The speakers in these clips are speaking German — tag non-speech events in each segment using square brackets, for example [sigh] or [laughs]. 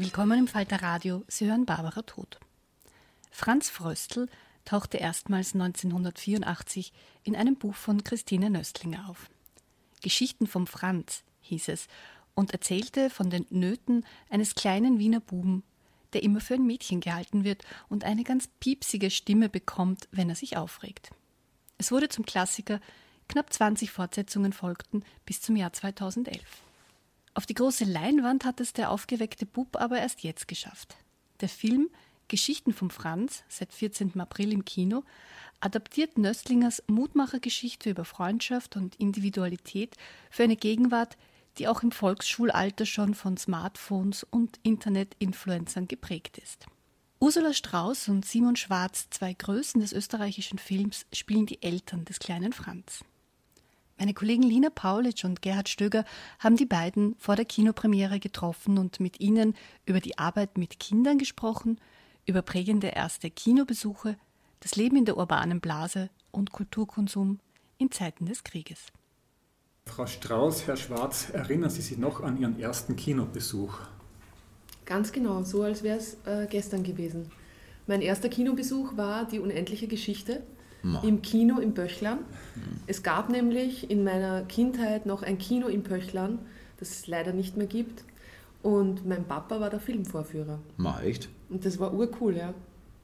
Willkommen im Falter Radio. Sie hören Barbara Tod. Franz Fröstl tauchte erstmals 1984 in einem Buch von Christine Nöstlinger auf. Geschichten vom Franz hieß es und erzählte von den Nöten eines kleinen Wiener Buben, der immer für ein Mädchen gehalten wird und eine ganz piepsige Stimme bekommt, wenn er sich aufregt. Es wurde zum Klassiker, knapp 20 Fortsetzungen folgten bis zum Jahr 2011. Auf die große Leinwand hat es der aufgeweckte Bub aber erst jetzt geschafft. Der Film Geschichten vom Franz, seit 14. April im Kino, adaptiert Nöstlingers Mutmachergeschichte über Freundschaft und Individualität für eine Gegenwart, die auch im Volksschulalter schon von Smartphones und Internet-Influencern geprägt ist. Ursula Strauß und Simon Schwarz, zwei Größen des österreichischen Films, spielen die Eltern des kleinen Franz. Meine Kollegen Lina Paulitsch und Gerhard Stöger haben die beiden vor der Kinopremiere getroffen und mit ihnen über die Arbeit mit Kindern gesprochen, über prägende erste Kinobesuche, das Leben in der urbanen Blase und Kulturkonsum in Zeiten des Krieges. Frau Strauß, Herr Schwarz, erinnern Sie sich noch an Ihren ersten Kinobesuch? Ganz genau, so als wäre es äh, gestern gewesen. Mein erster Kinobesuch war die unendliche Geschichte Ma. im Kino in Pöchlern. Mhm. Es gab nämlich in meiner Kindheit noch ein Kino in Pöchlern, das es leider nicht mehr gibt. Und mein Papa war der Filmvorführer. Ma, echt? Und das war urcool, ja.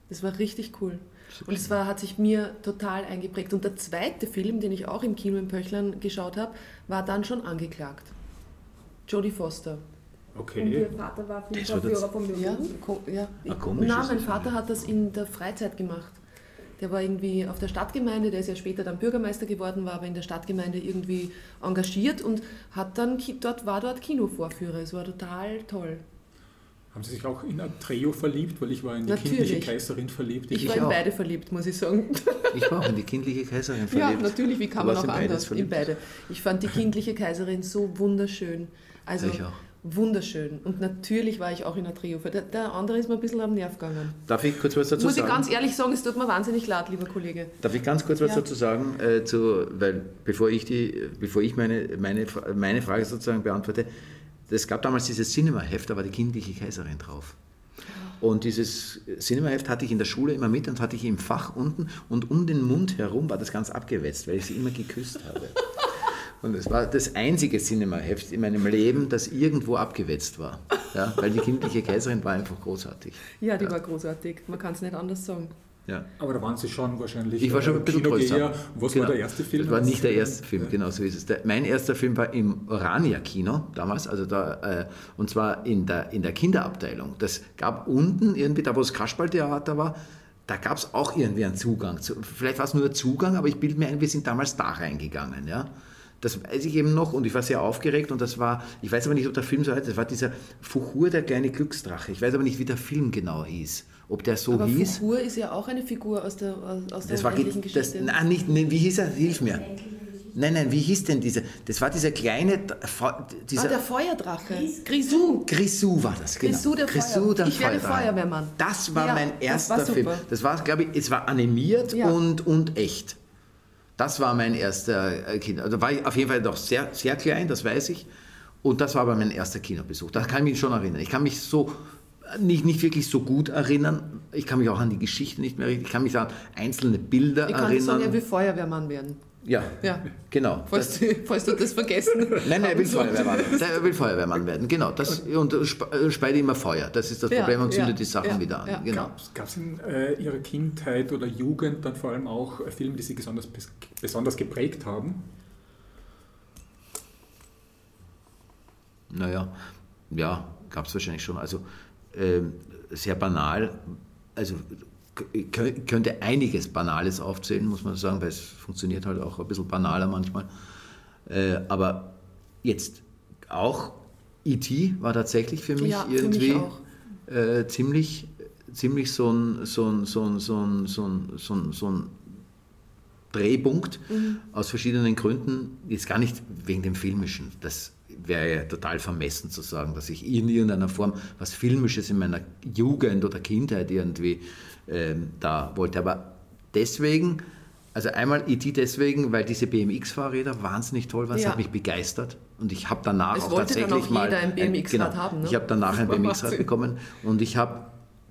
Das war richtig cool. Und es war, hat sich mir total eingeprägt. Und der zweite Film, den ich auch im Kino in Pöchlern geschaut habe, war dann schon angeklagt. Jodie Foster. Okay. Und ihr Vater war Filmvorführer von mir. Ja, ja. Ah, Nein, mein Vater hat das in der Freizeit gemacht. Der war irgendwie auf der Stadtgemeinde, der ist ja später dann Bürgermeister geworden, war aber in der Stadtgemeinde irgendwie engagiert und hat dann dort, war dort Kinovorführer. Es war total toll. Haben Sie sich auch in Atreo verliebt? Weil ich war in die natürlich. kindliche Kaiserin verliebt. Ich, ich war in beide verliebt, muss ich sagen. [laughs] Ich war auch in die kindliche Kaiserin verliebt. Ja, natürlich, wie kann man auch anders? In beide. Ich fand die kindliche Kaiserin so wunderschön. Also, ich auch wunderschön. Und natürlich war ich auch in der Trio. Der, der andere ist mir ein bisschen am Nerv gegangen. Darf ich kurz was dazu Muss sagen? Muss ich ganz ehrlich sagen, es tut mir wahnsinnig leid, lieber Kollege. Darf ich ganz kurz was ja. dazu sagen? Äh, zu, weil bevor ich, die, bevor ich meine, meine, meine Frage sozusagen beantworte, es gab damals dieses Cinema-Heft, da war die kindliche Kaiserin drauf. Und dieses Cinemaheft hatte ich in der Schule immer mit und hatte ich im Fach unten und um den Mund herum war das ganz abgewetzt, weil ich sie immer geküsst habe. [laughs] Und es war das einzige Cinemaheft in meinem Leben, das irgendwo abgewetzt war. Ja, weil die kindliche Kaiserin war einfach großartig. Ja, die ja. war großartig. Man kann es nicht anders sagen. Ja. Aber da waren Sie schon wahrscheinlich. Ich war schon ein bisschen größer. Was genau. war der erste Film? Das war nicht der erste Film, ja. genau so ist es. Der, mein erster Film war im Orania Kino damals, also da, äh, und zwar in der, in der Kinderabteilung. Das gab unten irgendwie, da wo das Kasperltheater war, da gab es auch irgendwie einen Zugang. Zu, vielleicht war es nur ein Zugang, aber ich bilde mir ein, wir sind damals da reingegangen. Ja? Das weiß ich eben noch und ich war sehr aufgeregt und das war, ich weiß aber nicht, ob der Film so heißt, das war dieser Fuchur, der kleine Glücksdrache. Ich weiß aber nicht, wie der Film genau hieß. Ob der so aber hieß. Fuchur ist ja auch eine Figur aus der, aus der das war, Geschichte. Das, nein, nicht, wie hieß er? Hilf mir. Nein, nein, wie hieß denn dieser? Das war dieser kleine. Dieser, ah, der Feuerdrache. Grisou. Grisou war das, genau. Grisou der, Grisou, der ich werde Feuerwehrmann. Das war ja, mein erster das war Film. Das war, glaube ich, es war animiert ja. und, und echt. Das war mein erster äh, Kind. Also war ich auf jeden Fall noch sehr, sehr klein, das weiß ich. Und das war aber mein erster Kinobesuch. Da kann ich mich schon erinnern. Ich kann mich so nicht, nicht wirklich so gut erinnern. Ich kann mich auch an die Geschichte nicht mehr erinnern. Ich kann mich an einzelne Bilder ich erinnern. Ich kann sagen, er will Feuerwehrmann werden. Ja, ja. genau. Falls, du, falls du das vergessen [laughs] Nein, nein, er will Feuerwehrmann, er will Feuerwehrmann werden. Genau, das, und äh, speide immer Feuer. Das ist das Problem und zündet ja, die Sachen ja, wieder an. Ja. Genau. Gab es in äh, Ihrer Kindheit oder Jugend dann vor allem auch Filme, die Sie besonders, besonders geprägt haben? Naja, ja, gab es wahrscheinlich schon. Also äh, sehr banal. Also könnte einiges Banales aufzählen, muss man sagen, weil es funktioniert halt auch ein bisschen banaler manchmal. Äh, aber jetzt auch E.T. war tatsächlich für mich ja, irgendwie für mich äh, ziemlich, ziemlich so ein, so ein, so ein, so ein, so ein, so ein, so ein Drehpunkt mhm. aus verschiedenen Gründen. Jetzt gar nicht wegen dem Filmischen. Das wäre ja total vermessen zu sagen, dass ich in irgendeiner Form was Filmisches in meiner Jugend oder Kindheit irgendwie ähm, da wollte. Aber deswegen, also einmal IT deswegen, weil diese BMX-Fahrräder wahnsinnig toll waren, es ja. hat mich begeistert. Und ich habe danach es auch tatsächlich mal. Ein BMX ein, genau, haben, ne? Ich habe danach ein BMX-Rad bekommen und ich habe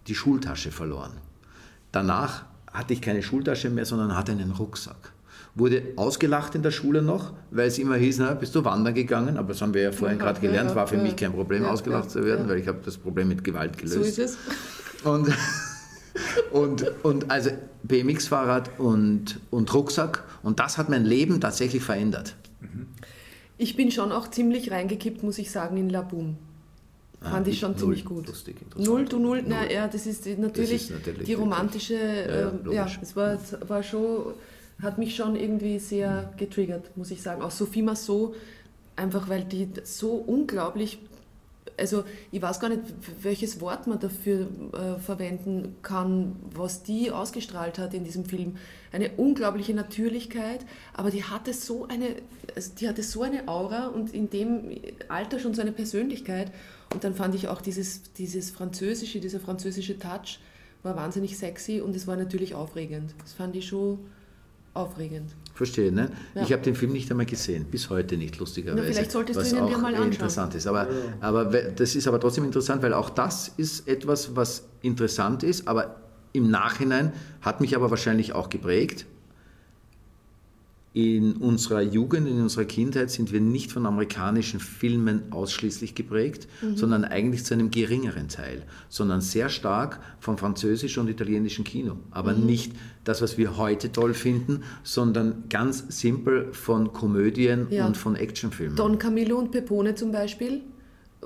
die Schultasche verloren. Danach hatte ich keine Schultasche mehr, sondern hatte einen Rucksack wurde ausgelacht in der Schule noch, weil es immer hieß, na, bist du wandern gegangen? Aber das haben wir ja vorhin gerade gelernt, war für mich kein Problem, ausgelacht zu werden, weil ich habe das Problem mit Gewalt gelöst. So ist es. Und [laughs] und, und also BMX-Fahrrad und, und Rucksack. Und das hat mein Leben tatsächlich verändert. Ich bin schon auch ziemlich reingekippt, muss ich sagen, in Laboom. Ah, Fand ah, ich schon ziemlich gut. Lustig, null, du null, null. Na, ja, das ist natürlich, das ist natürlich die romantische, ja, äh, ja, es war, war schon, hat mich schon irgendwie sehr getriggert, muss ich sagen. Auch Sophie Massot, einfach weil die so unglaublich also ich weiß gar nicht, welches Wort man dafür äh, verwenden kann, was die ausgestrahlt hat in diesem Film. Eine unglaubliche Natürlichkeit, aber die hatte so eine, also die hatte so eine Aura und in dem Alter schon so eine Persönlichkeit. Und dann fand ich auch dieses, dieses französische, dieser französische Touch war wahnsinnig sexy und es war natürlich aufregend. Das fand ich schon aufregend. Verstehe, ne? Ja. Ich habe den Film nicht einmal gesehen, bis heute nicht, lustigerweise. Na, vielleicht solltest was du ihn dir mal anschauen. interessant ist. Aber, aber das ist aber trotzdem interessant, weil auch das ist etwas, was interessant ist, aber im Nachhinein hat mich aber wahrscheinlich auch geprägt, in unserer Jugend, in unserer Kindheit sind wir nicht von amerikanischen Filmen ausschließlich geprägt, mhm. sondern eigentlich zu einem geringeren Teil, sondern sehr stark vom französischen und italienischen Kino. Aber mhm. nicht das, was wir heute toll finden, sondern ganz simpel von Komödien ja. und von Actionfilmen. Don Camillo und Pepone zum Beispiel.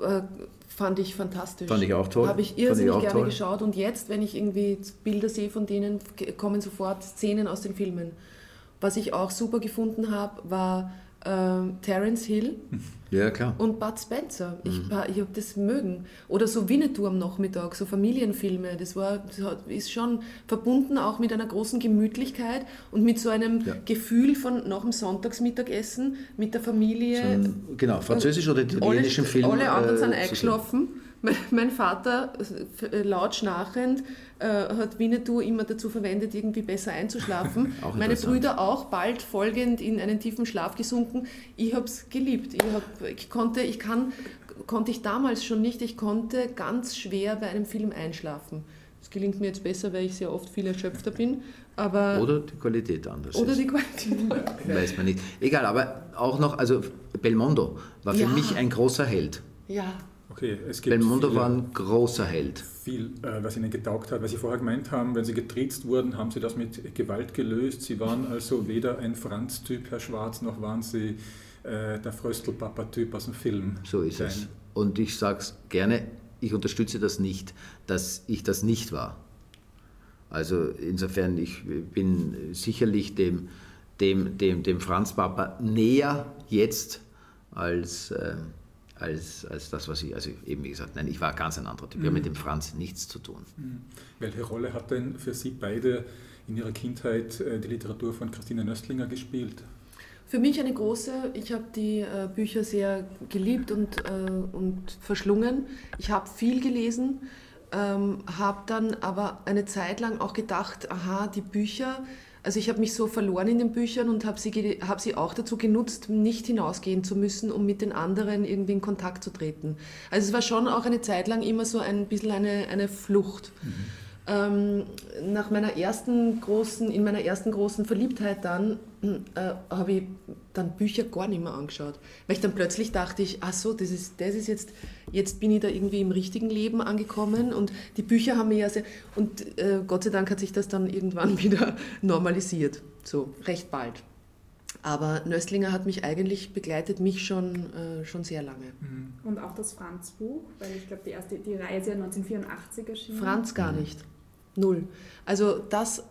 Äh, fand ich fantastisch. Fand ich auch toll. Habe ich irrsinnig ich gerne toll. geschaut und jetzt, wenn ich irgendwie Bilder sehe von denen, kommen sofort Szenen aus den Filmen. Was ich auch super gefunden habe, war äh, Terence Hill [laughs] ja, klar. und Bud Spencer. Ich, mhm. ich habe das mögen. Oder so Winnetou am Nachmittag, so Familienfilme. Das, war, das ist schon verbunden auch mit einer großen Gemütlichkeit und mit so einem ja. Gefühl von nach dem Sonntagsmittagessen mit der Familie. Schon, genau, französisch oder italienischen Film. Alle anderen äh, sind eingeschlafen. [laughs] Mein Vater, äh, laut schnarchend, äh, hat Winnetou immer dazu verwendet, irgendwie besser einzuschlafen. [laughs] Meine Brüder auch, bald folgend in einen tiefen Schlaf gesunken. Ich habe es geliebt. Ich, hab, ich, konnte, ich kann, konnte ich damals schon nicht, ich konnte ganz schwer bei einem Film einschlafen. Es gelingt mir jetzt besser, weil ich sehr oft viel erschöpfter bin. Aber oder die Qualität anders oder ist. die Qualität. [laughs] Weiß man nicht. Egal, aber auch noch, also Belmondo war für Ja. mich ein großer Held. Ja, Okay, es gibt Belmondo viele- war ein großer Held. viel, äh, was ihnen getaugt hat. Weil Sie vorher gemeint haben, wenn Sie getriezt wurden, haben Sie das mit Gewalt gelöst. Sie waren also weder ein Franz-Typ, Herr Schwarz, noch waren Sie äh, der Fröstel-Papa-Typ aus dem Film. So ist es. Und ich sage es gerne, ich unterstütze das nicht, dass ich das nicht war. Also insofern, ich bin sicherlich dem, dem, dem, dem Franz Papa näher jetzt als, äh, als, als das, was ich, also eben wie gesagt, nein, ich war ganz ein anderer Typ. Ich habe mit dem Franz nichts zu tun. Welche Rolle hat denn für Sie beide in Ihrer Kindheit äh, die Literatur von Christine Nöstlinger gespielt? Für mich eine große. Ich habe die äh, Bücher sehr geliebt und, äh, und verschlungen. Ich habe viel gelesen, ähm, habe dann aber eine Zeit lang auch gedacht, aha, die Bücher, also ich habe mich so verloren in den Büchern und habe sie, hab sie auch dazu genutzt, nicht hinausgehen zu müssen, um mit den anderen irgendwie in Kontakt zu treten. Also es war schon auch eine Zeit lang immer so ein bisschen eine, eine Flucht. Ähm, nach meiner ersten großen, in meiner ersten großen Verliebtheit dann äh, habe ich dann Bücher gar nicht mehr angeschaut, weil ich dann plötzlich dachte ich, ach so, das ist, das ist jetzt, jetzt bin ich da irgendwie im richtigen Leben angekommen und die Bücher haben mir ja sehr, und äh, Gott sei Dank hat sich das dann irgendwann [laughs] wieder normalisiert, so recht bald. Aber Nöstlinger hat mich eigentlich begleitet, mich schon, äh, schon sehr lange. Und auch das Franz-Buch, weil ich glaube, die erste, die Reihe ist ja 1984 erschienen. Franz gar nicht. Null. Also das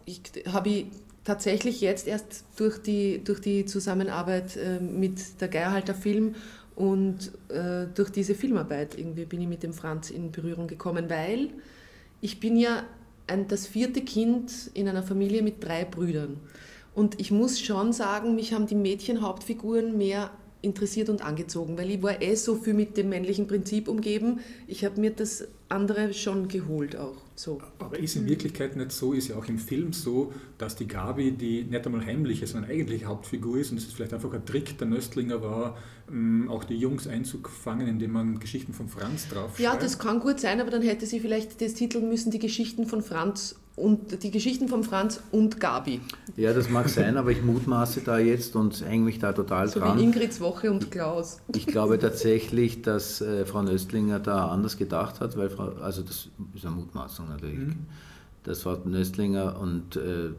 habe ich tatsächlich jetzt erst durch die, durch die Zusammenarbeit äh, mit der Geierhalter Film und äh, durch diese Filmarbeit irgendwie bin ich mit dem Franz in Berührung gekommen, weil ich bin ja ein, das vierte Kind in einer Familie mit drei Brüdern. Und ich muss schon sagen, mich haben die Mädchenhauptfiguren mehr interessiert und angezogen, weil ich war eh so viel mit dem männlichen Prinzip umgeben. Ich habe mir das andere schon geholt auch. So. Aber ist in Wirklichkeit nicht so, ist ja auch im Film so, dass die Gabi die nicht einmal heimliche, sondern eigentliche Hauptfigur ist und es ist vielleicht einfach ein Trick der Nöstlinger war, ähm, auch die Jungs einzufangen, indem man Geschichten von Franz draufschreibt. Ja, das kann gut sein, aber dann hätte sie vielleicht das Titel müssen, die Geschichten von Franz und die Geschichten von Franz und Gabi. Ja, das mag sein, aber ich mutmaße da jetzt und hänge mich da total So dran. wie Ingrids Woche und Klaus. Ich glaube tatsächlich, dass äh, Frau Nöstlinger da anders gedacht hat, weil Frau, also das ist eine Mutmaßung natürlich, dass Frau Nöstlinger und äh,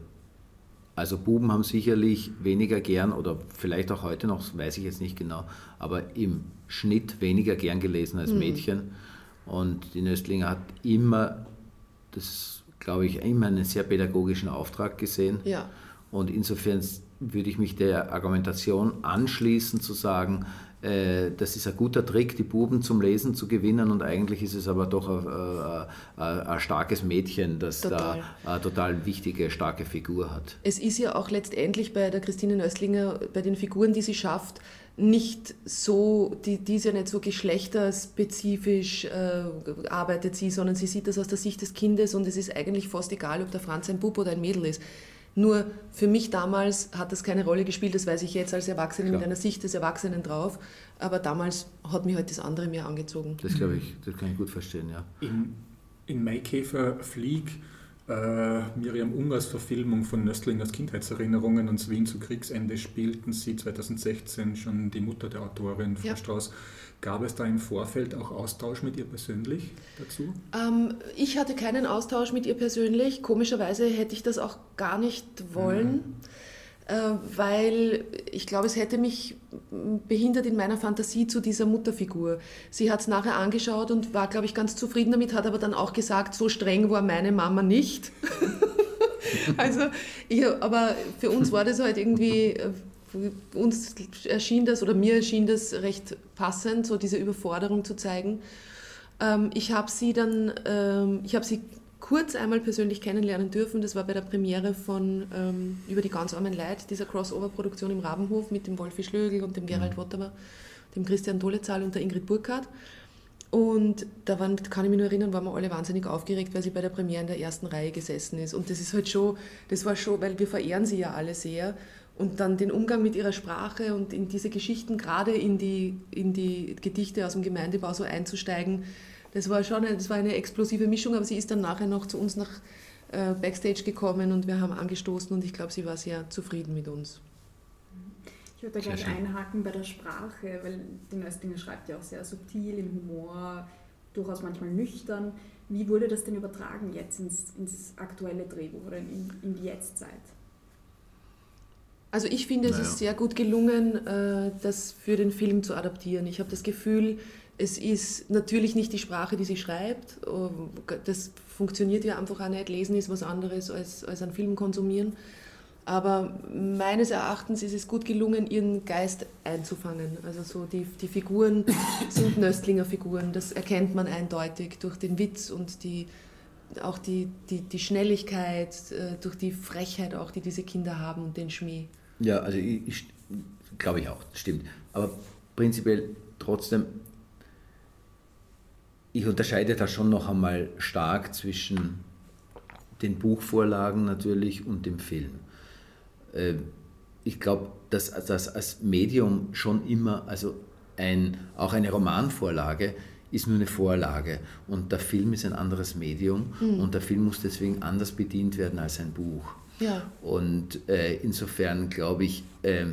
also Buben haben sicherlich weniger gern oder vielleicht auch heute noch, weiß ich jetzt nicht genau, aber im Schnitt weniger gern gelesen als Mädchen. Und die Nöstlinger hat immer, das glaube ich, immer einen sehr pädagogischen Auftrag gesehen. Ja. Und insofern würde ich mich der Argumentation anschließen, zu sagen, äh, das ist ein guter Trick, die Buben zum Lesen zu gewinnen und eigentlich ist es aber doch ein, ein, ein starkes Mädchen, das Total. da eine total wichtige, starke Figur hat. Es ist ja auch letztendlich bei der Christine Nöstlinger, bei den Figuren, die sie schafft, nicht so, die, die ist ja nicht so geschlechterspezifisch äh, arbeitet sie, sondern sie sieht das aus der Sicht des Kindes und es ist eigentlich fast egal, ob der Franz ein Bub oder ein Mädel ist. Nur für mich damals hat das keine Rolle gespielt, das weiß ich jetzt als Erwachsene mit Klar. einer Sicht des Erwachsenen drauf, aber damals hat mich halt das andere mehr angezogen. Das glaube ich, das kann ich gut verstehen, ja. In, in Maikäfer Flieg, äh, Miriam Ungers Verfilmung von Nöstlingers Kindheitserinnerungen und Wien zu Kriegsende spielten sie 2016 schon die Mutter der Autorin, Frau Ja. Strauß. Gab es da im Vorfeld auch Austausch mit ihr persönlich dazu? Ähm, ich hatte keinen Austausch mit ihr persönlich. Komischerweise hätte ich das auch gar nicht wollen, äh, weil ich glaube, es hätte mich behindert in meiner Fantasie zu dieser Mutterfigur. Sie hat es nachher angeschaut und war, glaube ich, ganz zufrieden damit, hat aber dann auch gesagt, so streng war meine Mama nicht. [laughs] also, ich, aber für uns war das halt irgendwie, äh, uns erschien das oder mir erschien das recht passend, so diese Überforderung zu zeigen. Ähm, ich habe sie dann, ähm, ich habe sie kurz einmal persönlich kennenlernen dürfen. Das war bei der Premiere von ähm, Über die ganz armen Leid, dieser Crossover-Produktion im Rabenhof mit dem Wolfi Schlögl und dem Gerald Wottemer, dem Christian Dolezahl und der Ingrid Burkhardt. Und da waren, kann ich mich nur erinnern, waren wir alle wahnsinnig aufgeregt, weil sie bei der Premiere in der ersten Reihe gesessen ist. Und das ist halt schon, das war schon, weil wir verehren sie ja alle sehr. Und dann den Umgang mit ihrer Sprache und in diese Geschichten, gerade in die, in die Gedichte aus dem Gemeindebau so einzusteigen, Das war schon eine, das war eine explosive Mischung, aber sie ist dann nachher noch zu uns nach äh, Backstage gekommen und wir haben angestoßen und ich glaube, sie war sehr zufrieden mit uns. Ich würde da gleich einhaken bei der Sprache, weil die Nöstlinger schreibt ja auch sehr subtil, im Humor, durchaus manchmal nüchtern. Wie wurde das denn übertragen jetzt ins, ins aktuelle Drehbuch oder in, in die Jetztzeit? Also ich finde, naja. es ist sehr gut gelungen, äh, das für den Film zu adaptieren. Ich habe das Gefühl, es ist natürlich nicht die Sprache, die sie schreibt. Ähm, das funktioniert ja einfach auch nicht. Lesen ist was anderes als, als einen Film konsumieren. Aber meines Erachtens ist es gut gelungen, ihren Geist einzufangen. Also so die, die Figuren [laughs] sind Nöstlinger Figuren. Das erkennt man eindeutig durch den Witz und die, auch die, die, die Schnelligkeit, äh, durch die Frechheit auch, die diese Kinder haben und den Schmäh. Ja, also ich, ich glaube ich auch, stimmt. Aber prinzipiell trotzdem, ich unterscheide da schon noch einmal stark zwischen den Buchvorlagen natürlich und dem Film. Äh, ich glaube, dass das als Medium schon immer, also ein, auch eine Romanvorlage ist nur eine Vorlage und der Film ist ein anderes Medium mhm. und der Film muss deswegen anders bedient werden als ein Buch. Ja. Und äh, insofern glaube ich, äh,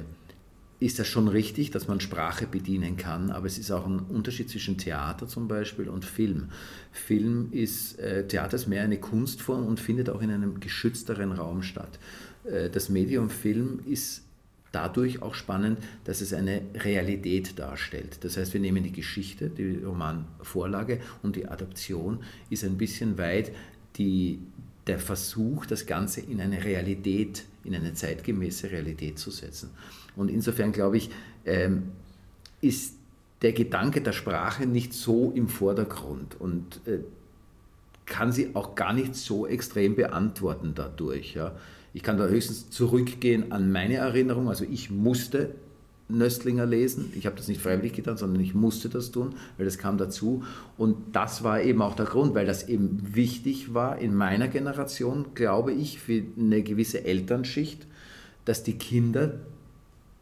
ist das schon richtig, dass man Sprache bedienen kann, aber es ist auch ein Unterschied zwischen Theater zum Beispiel und Film. Film ist, äh, Theater ist mehr eine Kunstform und findet auch in einem geschützteren Raum statt. Äh, das Medium Film ist dadurch auch spannend, dass es eine Realität darstellt. Das heißt, wir nehmen die Geschichte, die Romanvorlage und die Adaption ist ein bisschen weit die, der Versuch, das Ganze in eine Realität, in eine zeitgemäße Realität zu setzen. Und insofern glaube ich, ähm, ist der Gedanke der Sprache nicht so im Vordergrund und äh, kann sie auch gar nicht so extrem beantworten dadurch. Ja. Ich kann da höchstens zurückgehen an meine Erinnerung. Also ich musste Nöstlinger lesen. Ich habe das nicht freiwillig getan, sondern ich musste das tun, weil das kam dazu. Und das war eben auch der Grund, weil das eben wichtig war in meiner Generation, glaube ich, für eine gewisse Elternschicht, dass die Kinder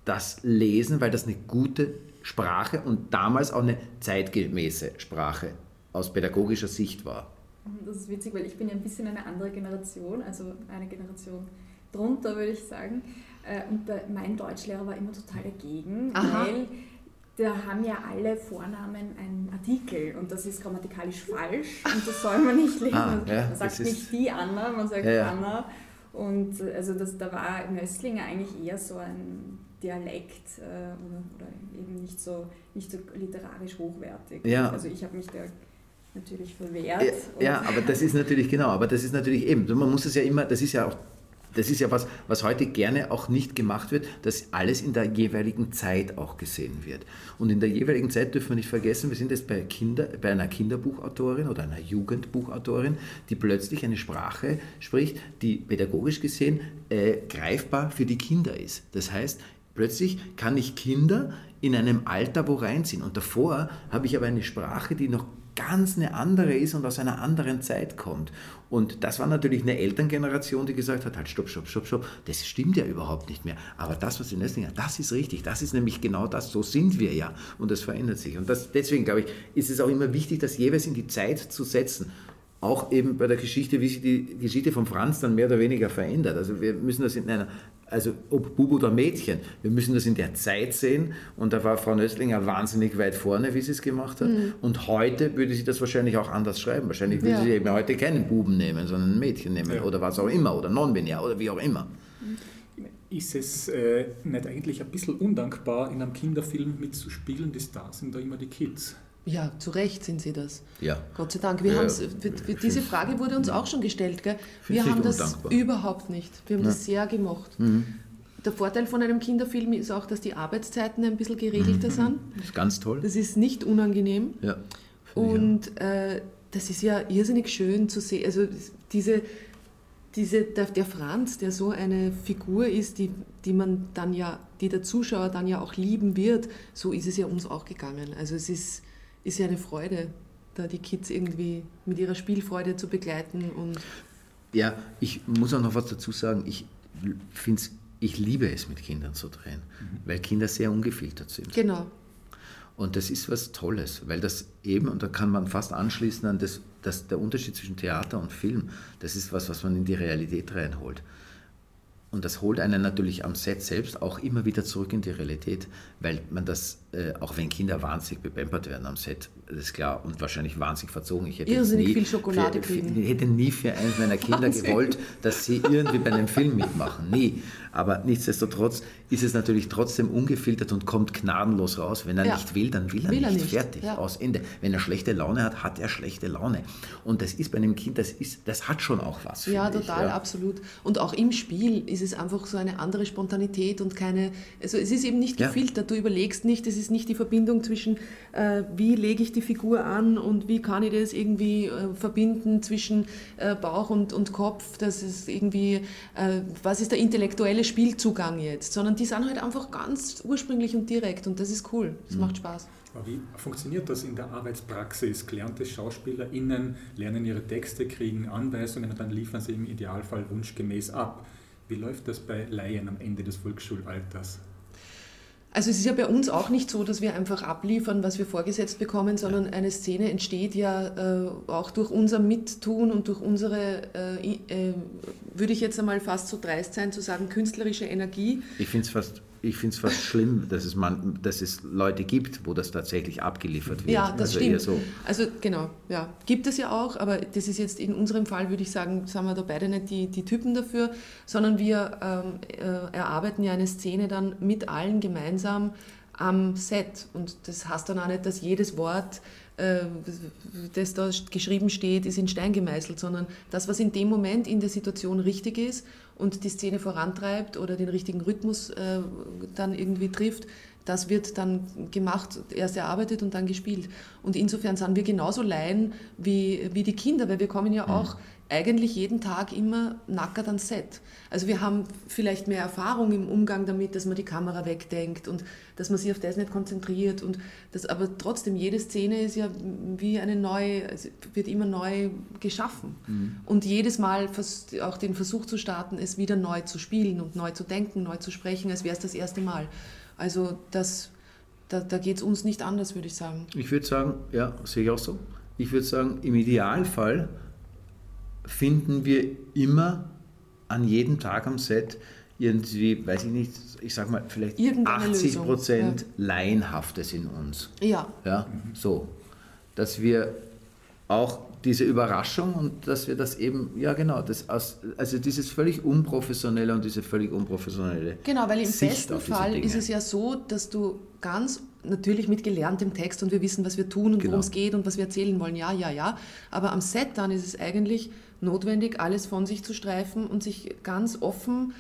das lesen, weil das eine gute Sprache und damals auch eine zeitgemäße Sprache aus pädagogischer Sicht war. Das ist witzig, weil ich bin ja ein bisschen eine andere Generation, also eine Generation drunter, würde ich sagen. Äh, und mein Deutschlehrer war immer total dagegen, Aha. weil da haben ja alle Vornamen einen Artikel und das ist grammatikalisch falsch und das soll man nicht lesen. Ah, ja, man sagt nicht die Anna, man sagt ja, ja. Anna. Und also das, da war Nöstlinger eigentlich eher so ein Dialekt äh, oder, oder, eben nicht so, nicht so literarisch hochwertig. Ja. Also ich habe mich da natürlich verwehrt. Ja, ja, aber das ist natürlich genau, aber das ist natürlich eben, man muss es ja immer, das ist ja auch das ist ja was, was heute gerne auch nicht gemacht wird, dass alles in der jeweiligen Zeit auch gesehen wird. Und in der jeweiligen Zeit dürfen wir nicht vergessen, wir sind jetzt bei, Kinder, bei einer Kinderbuchautorin oder einer Jugendbuchautorin, die plötzlich eine Sprache spricht, die pädagogisch gesehen äh, greifbar für die Kinder ist. Das heißt, plötzlich kann ich Kinder in einem Alter wo reinziehen. Und davor habe ich aber eine Sprache, die noch ganz eine andere ist und aus einer anderen Zeit kommt. Und das war natürlich eine Elterngeneration, die gesagt hat, halt stopp, stopp, stopp, stopp, das stimmt ja überhaupt nicht mehr. Aber das, was in Nestlinger, das ist richtig, das ist nämlich genau das, so sind wir ja. Und das verändert sich. Und das, deswegen, glaube ich, ist es auch immer wichtig, das jeweils in die Zeit zu setzen auch eben bei der Geschichte, wie sich die Geschichte von Franz dann mehr oder weniger verändert. Also wir müssen das in einer also ob Bub oder Mädchen, wir müssen das in der Zeit sehen und da war Frau Nöstlinger wahnsinnig weit vorne, wie sie es gemacht hat mhm. und heute würde sie das wahrscheinlich auch anders schreiben. Wahrscheinlich würde ja. sie eben heute keinen Buben nehmen, sondern ein Mädchen nehmen ja. oder was auch immer oder non-binär oder wie auch immer. Ist es äh, nicht eigentlich ein bisschen undankbar, in einem Kinderfilm mitzuspielen? Die Stars sind da immer die Kids. Ja, zu Recht sind sie das. Ja. Gott sei Dank. Wir ja, diese Frage wurde uns auch schon gestellt. Gell? Wir haben das undankbar. überhaupt nicht. Wir haben ja. das sehr gemocht. Mhm. Der Vorteil von einem Kinderfilm ist auch, dass die Arbeitszeiten ein bisschen geregelter mhm. sind. Das ist ganz toll. Das ist nicht unangenehm. Ja. Und äh, das ist ja irrsinnig schön zu sehen. Also diese, diese, der, der, Franz, der so eine Figur ist, die, die man dann ja, die der Zuschauer dann ja auch lieben wird, so ist es ja uns auch gegangen. Also es ist ist ja eine Freude, da die Kids irgendwie mit ihrer Spielfreude zu begleiten. Und ja, ich muss auch noch was dazu sagen. Ich finde ich liebe es, mit Kindern zu drehen, mhm. weil Kinder sehr ungefiltert sind. Genau. Und das ist was Tolles, weil das eben, und da kann man fast anschließen an das, das, der Unterschied zwischen Theater und Film, das ist was, was man in die Realität reinholt. Und das holt einen natürlich am Set selbst auch immer wieder zurück in die Realität, weil man das, äh, auch wenn Kinder wahnsinnig bepampert werden am Set, das ist klar, und wahrscheinlich wahnsinnig verzogen. Ich hätte Irrsinnig nie viel Schokolade für, kriegen. Ich hätte nie für eines meiner Kinder Wahnsinn. gewollt, dass sie irgendwie bei einem Film mitmachen. Nie. Aber nichtsdestotrotz ist es natürlich trotzdem ungefiltert und kommt gnadenlos raus. Wenn er Ja. nicht will, dann will er, Will er nicht. nicht. Fertig. Ja. Aus Ende. Wenn er schlechte Laune hat, hat er schlechte Laune. Und das ist bei einem Kind, das, ist, das hat schon auch was. Ja, finde ich, total, absolut. Und auch im Spiel ist es einfach so eine andere Spontanität und keine, also es ist eben nicht Ja. gefiltert, du überlegst nicht, es ist nicht die Verbindung zwischen, äh, wie lege ich die Figur an und wie kann ich das irgendwie äh, verbinden zwischen äh, Bauch und, und Kopf, das ist irgendwie, äh, was ist der intellektuelle Spielzugang jetzt, sondern die sind halt einfach ganz ursprünglich und direkt und das ist cool, Mhm. das macht Spaß. Aber wie funktioniert das in der Arbeitspraxis? Gelernte SchauspielerInnen lernen ihre Texte, kriegen Anweisungen und dann liefern sie im Idealfall wunschgemäß ab. Wie läuft das bei Laien am Ende des Volksschulalters? Also es ist ja bei uns auch nicht so, dass wir einfach abliefern, was wir vorgesetzt bekommen, sondern eine Szene entsteht ja äh, auch durch unser Mittun und durch unsere, äh, äh, würde ich jetzt einmal fast so dreist sein zu sagen, künstlerische Energie. Ich finde es fast, ich find's fast schlimm, dass es, man, dass es Leute gibt, wo das tatsächlich abgeliefert wird. Ja, das also stimmt. so. Also genau, ja, gibt es ja auch, aber das ist jetzt in unserem Fall, würde ich sagen, sind wir da beide nicht die, die Typen dafür, sondern wir ähm, äh, erarbeiten ja eine Szene dann mit allen gemeinsam am Set. Und das heißt dann auch nicht, dass jedes Wort, das da geschrieben steht, ist in Stein gemeißelt, sondern das, was in dem Moment in der Situation richtig ist und die Szene vorantreibt oder den richtigen Rhythmus äh, dann irgendwie trifft, das wird dann gemacht, erst erarbeitet und dann gespielt. Und insofern sind wir genauso Laien wie, wie die Kinder, weil wir kommen ja auch eigentlich jeden Tag immer nackert ans Set. Also wir haben vielleicht mehr Erfahrung im Umgang damit, dass man die Kamera wegdenkt und dass man sich auf das nicht konzentriert. Und das, aber trotzdem, jede Szene ist ja wie eine neue, also wird immer neu geschaffen. Und jedes Mal auch den Versuch zu starten, es wieder neu zu spielen und neu zu denken, neu zu sprechen, als wäre es das erste Mal. Also das, da, da geht es uns nicht anders, würde ich sagen. Ich würde sagen, ja, sehe ich auch so. Ich würde sagen, im Idealfall finden wir immer an jedem Tag am Set irgendwie, weiß ich nicht, ich sag mal, vielleicht Irgendeine 80 Lösung, Prozent Laienhaftes in uns. Ja, Ja, so. Dass wir auch diese Überraschung und dass wir das eben, ja genau, das aus, also dieses völlig unprofessionelle und diese völlig unprofessionelle Genau, weil im Sicht besten Fall ist es ja so, dass du ganz natürlich mit gelerntem Text und wir wissen, was wir tun und Genau. worum es geht und was wir erzählen wollen, ja, ja, ja. Aber am Set dann ist es eigentlich notwendig, alles von sich zu streifen und sich ganz offen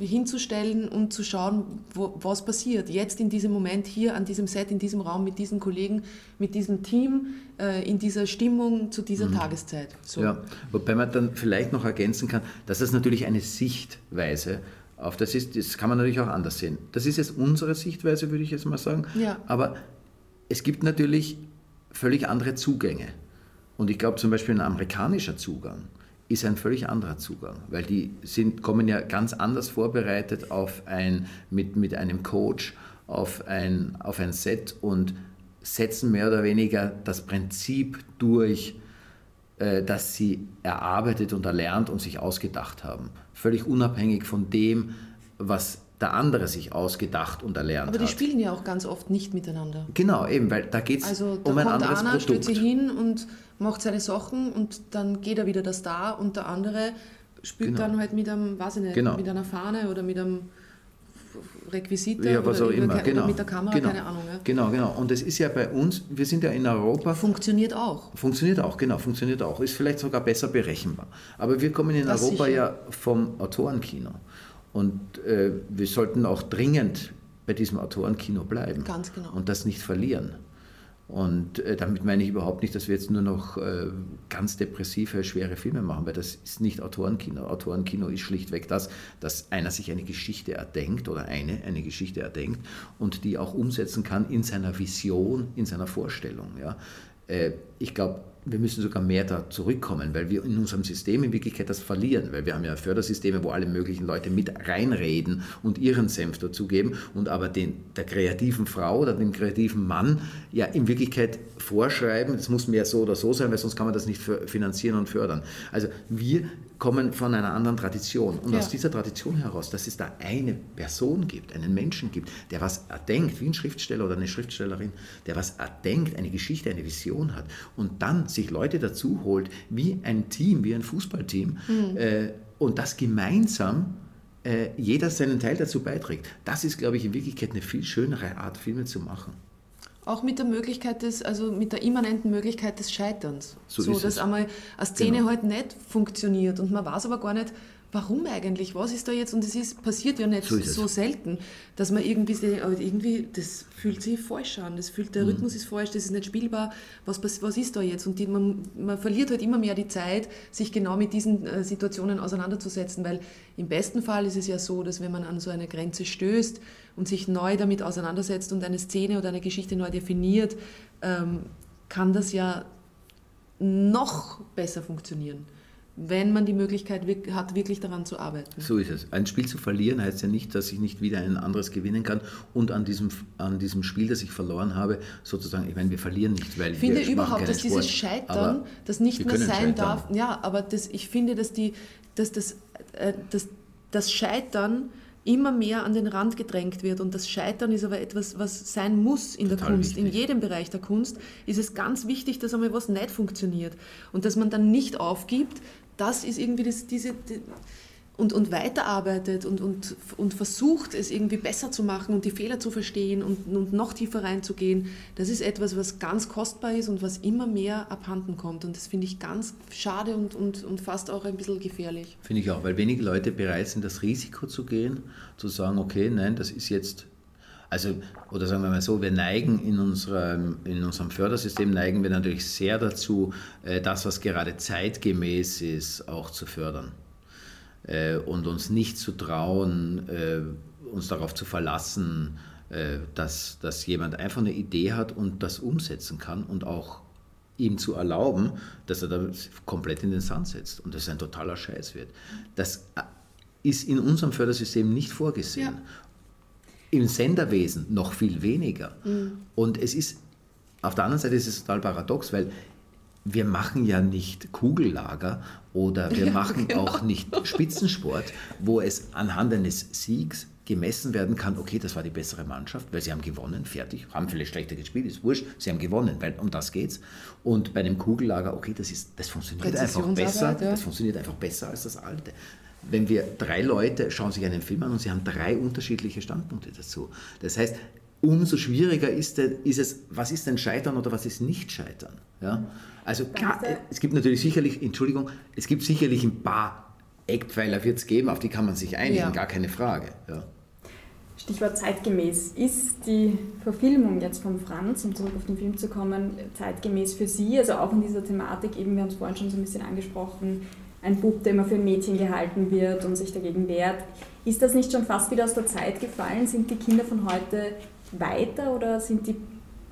hinzustellen und zu schauen, wo, was passiert. Jetzt in diesem Moment, hier an diesem Set, in diesem Raum, mit diesen Kollegen, mit diesem Team, äh, in dieser Stimmung zu dieser Tageszeit. So. Mhm. Ja, wobei man dann vielleicht noch ergänzen kann, dass das natürlich eine Sichtweise auf das ist, das kann man natürlich auch anders sehen. Das ist jetzt unsere Sichtweise, würde ich jetzt mal sagen. Ja. Aber es gibt natürlich völlig andere Zugänge. Und ich glaube zum Beispiel ein amerikanischer Zugang ist ein völlig anderer Zugang, weil die sind, kommen ja ganz anders vorbereitet auf ein, mit, mit einem Coach auf ein, auf ein Set und setzen mehr oder weniger das Prinzip durch, äh, das sie erarbeitet und erlernt und sich ausgedacht haben. Völlig unabhängig von dem, was der andere sich ausgedacht und erlernt Aber die hat. spielen ja auch ganz oft nicht miteinander. Genau, eben, weil da geht es Also da um ein kommt anderes stellt Produkt. sich hin und macht seine Sachen und dann geht er wieder das da und der andere spielt Genau. dann halt mit einem, weiß ich nicht, Genau. mit einer Fahne oder mit einem Requisite Ja, was oder, auch immer, genau. mit der Kamera, genau. keine Ahnung. Ja. Genau, genau. Und es ist ja bei uns, wir sind ja in Europa, Funktioniert auch. funktioniert auch, genau, funktioniert auch. Ist vielleicht sogar besser berechenbar. Aber wir kommen in Das Europa sicher. ja vom Autorenkino. Und äh, wir sollten auch dringend bei diesem Autorenkino bleiben. Ganz genau. Und das nicht verlieren. Und äh, damit meine ich überhaupt nicht, dass wir jetzt nur noch äh, ganz depressive, schwere Filme machen, weil das ist nicht Autorenkino. Autorenkino ist schlichtweg das, dass einer sich eine Geschichte erdenkt oder eine eine Geschichte erdenkt und die auch umsetzen kann in seiner Vision, in seiner Vorstellung. Ja. Äh, ich glaube, wir müssen sogar mehr da zurückkommen, weil wir in unserem System in Wirklichkeit das verlieren, weil wir haben ja Fördersysteme, wo alle möglichen Leute mit reinreden und ihren Senf dazugeben und aber den, der kreativen Frau oder dem kreativen Mann ja in Wirklichkeit vorschreiben, es muss mehr so oder so sein, weil sonst kann man das nicht finanzieren und fördern. Also wir kommen von einer anderen Tradition und ja. aus dieser Tradition heraus, dass es da eine Person gibt, einen Menschen gibt, der was erdenkt, wie ein Schriftsteller oder eine Schriftstellerin, der was erdenkt, eine Geschichte, eine Vision hat und dann sich Leute dazu holt, wie ein Team, wie ein Fußballteam, mhm. äh, und das gemeinsam äh, jeder seinen Teil dazu beiträgt. Das ist, glaube ich, in Wirklichkeit eine viel schönere Art, Filme zu machen. Auch mit der Möglichkeit des, also mit der immanenten Möglichkeit des Scheiterns. So, so dass es. einmal eine Szene genau. halt nicht funktioniert und man weiß aber gar nicht, warum eigentlich? Was ist da jetzt? Und es ist, passiert ja nicht so, so selten, dass man irgendwie, irgendwie, das fühlt sich falsch an, das fühlt, der mhm. Rhythmus ist falsch, das ist nicht spielbar, was, was ist da jetzt? Und die, man, man verliert halt immer mehr die Zeit, sich genau mit diesen äh, Situationen auseinanderzusetzen, weil im besten Fall ist es ja so, dass wenn man an so eine Grenze stößt und sich neu damit auseinandersetzt und eine Szene oder eine Geschichte neu definiert, ähm, kann das ja noch besser funktionieren wenn man die Möglichkeit hat, wirklich daran zu arbeiten. So ist es. Ein Spiel zu verlieren heißt ja nicht, dass ich nicht wieder ein anderes gewinnen kann und an diesem, an diesem Spiel, das ich verloren habe, sozusagen, ich meine, wir verlieren nicht, weil ich finde wir überhaupt, dass Sport, dieses Scheitern, das nicht mehr sein scheitern. darf, ja, aber das, ich finde, dass, die, dass das, äh, das, das Scheitern immer mehr an den Rand gedrängt wird. Und das Scheitern ist aber etwas, was sein muss in Total der Kunst. Wichtig. In jedem Bereich der Kunst ist es ganz wichtig, dass einmal was nicht funktioniert. Und dass man dann nicht aufgibt, das ist irgendwie das, diese, die, und, und weiterarbeitet und, und, und versucht, es irgendwie besser zu machen und die Fehler zu verstehen und, und noch tiefer reinzugehen, das ist etwas, was ganz kostbar ist und was immer mehr abhanden kommt. Und das finde ich ganz schade und, und, und fast auch ein bisschen gefährlich. Finde ich auch, weil wenige Leute bereit sind, das Risiko zu gehen, zu sagen, okay, nein, das ist jetzt also, oder sagen wir mal so, wir neigen in unserem, in unserem Fördersystem, neigen wir natürlich sehr dazu, äh, das, was gerade zeitgemäß ist, auch zu fördern. Äh, und uns nicht zu trauen, äh, uns darauf zu verlassen, dass, dass jemand einfach eine Idee hat und das umsetzen kann und auch ihm zu erlauben, dass er da komplett in den Sand setzt und das ein totaler Scheiß wird. Das ist in unserem Fördersystem nicht vorgesehen. Ja. Im Senderwesen noch viel weniger. Mhm. Und es ist, auf der anderen Seite ist es total paradox, weil wir machen ja nicht Kugellager oder wir [laughs] ja, machen genau. auch nicht Spitzensport, wo es anhand eines Siegs gemessen werden kann, okay, das war die bessere Mannschaft, weil sie haben gewonnen, fertig, haben vielleicht schlechter gespielt, ist wurscht, sie haben gewonnen, weil um das geht's. Und bei einem Kugellager, okay, das, ist, das funktioniert einfach besser, ja. das funktioniert einfach besser als das alte wenn wir drei Leute schauen sich einen Film an und sie haben drei unterschiedliche Standpunkte dazu. Das heißt, umso schwieriger ist, es, was ist denn Scheitern oder was ist nicht Scheitern? Ja? Also klar, es gibt natürlich sicherlich, Entschuldigung, es gibt sicherlich ein paar Eckpfeiler wird es geben, auf die kann man sich einigen, ja. gar keine Frage. Ja. Stichwort zeitgemäß. Ist die Verfilmung jetzt von Franz, um zurück auf den Film zu kommen, zeitgemäß für Sie? Also auch in dieser Thematik, eben, wir haben es vorhin schon so ein bisschen angesprochen, ein Bub, der immer für ein Mädchen gehalten wird und sich dagegen wehrt. Ist das nicht schon fast wieder aus der Zeit gefallen? Sind die Kinder von heute weiter oder sind die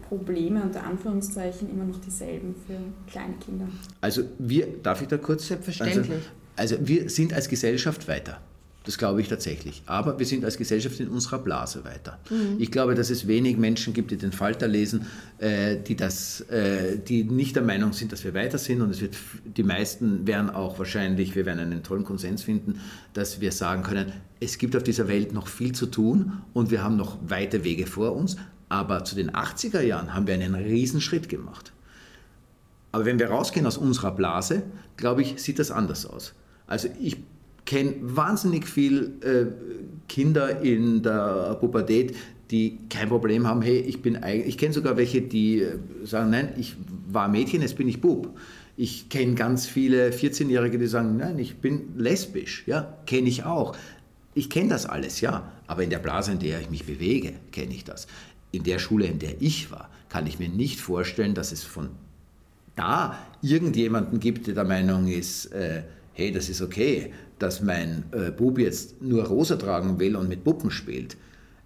Probleme unter Anführungszeichen immer noch dieselben für kleine Kinder? Also wir, darf ich da kurz? Selbstverständlich. Also, also wir sind als Gesellschaft weiter. Das glaube ich tatsächlich. Aber wir sind als Gesellschaft in unserer Blase weiter. Mhm. Ich glaube, dass es wenig Menschen gibt, die den Falter lesen, äh, die, das, äh, die nicht der Meinung sind, dass wir weiter sind. Und es wird, die meisten werden auch wahrscheinlich, wir werden einen tollen Konsens finden, dass wir sagen können, es gibt auf dieser Welt noch viel zu tun und wir haben noch weite Wege vor uns. Aber zu den 80er Jahren haben wir einen Riesenschritt gemacht. Aber wenn wir rausgehen aus unserer Blase, glaube ich, sieht das anders aus. Also ich kenne wahnsinnig viele äh, Kinder in der Pubertät, die kein Problem haben, hey, ich bin ich kenne sogar welche, die äh, sagen, nein, ich war Mädchen, jetzt bin ich Bub. Ich kenne ganz viele 14-Jährige, die sagen, nein, ich bin lesbisch, ja, kenne ich auch. Ich kenne das alles, ja, aber in der Blase, in der ich mich bewege, kenne ich das. In der Schule, in der ich war, kann ich mir nicht vorstellen, dass es von da irgendjemanden gibt, der der Meinung ist, äh, hey, das ist okay, dass mein äh, Bub jetzt nur rosa tragen will und mit Puppen spielt.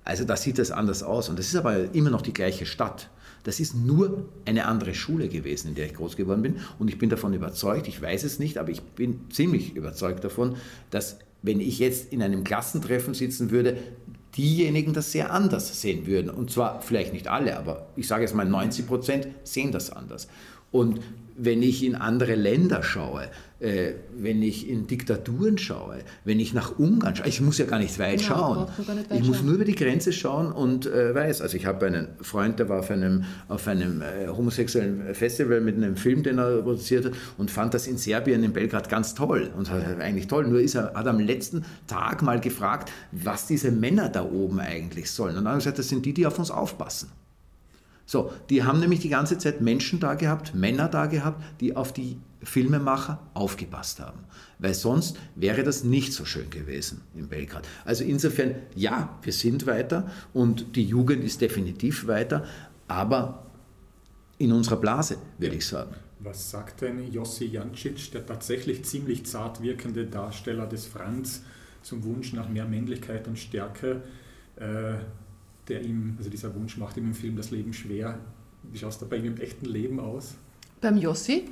Also da sieht das anders aus. Und das ist aber immer noch die gleiche Stadt. Das ist nur eine andere Schule gewesen, in der ich groß geworden bin. Und ich bin davon überzeugt, ich weiß es nicht, aber ich bin ziemlich überzeugt davon, dass wenn ich jetzt in einem Klassentreffen sitzen würde, diejenigen das sehr anders sehen würden. Und zwar vielleicht nicht alle, aber ich sage jetzt mal 90 Prozent sehen das anders. Und wenn ich in andere Länder schaue, wenn ich in Diktaturen schaue, wenn ich nach Ungarn schaue, ich muss ja gar nicht weit ja, schauen. Nicht weit ich muss nur über die Grenze schauen und äh, weiß, also ich habe einen Freund, der war auf einem, auf einem äh, homosexuellen Festival mit einem Film, den er produziert hat und fand das in Serbien, in Belgrad ganz toll und hat eigentlich toll. Nur ist er, hat am letzten Tag mal gefragt, was diese Männer da oben eigentlich sollen. Und dann hat er gesagt, das sind die, die auf uns aufpassen. So, die haben nämlich die ganze Zeit Menschen da gehabt, Männer da gehabt, die auf die Filmemacher aufgepasst haben. Weil sonst wäre das nicht so schön gewesen in Belgrad. Also insofern, ja, wir sind weiter und die Jugend ist definitiv weiter, aber in unserer Blase, würde ich sagen. Was sagt denn Jossi Jancic, der tatsächlich ziemlich zart wirkende Darsteller des Franz, zum Wunsch nach mehr Männlichkeit und Stärke? Äh, der ihm, also dieser Wunsch macht ihm im Film das Leben schwer. Wie schaut es da bei ihm im echten Leben aus? Beim Jossi?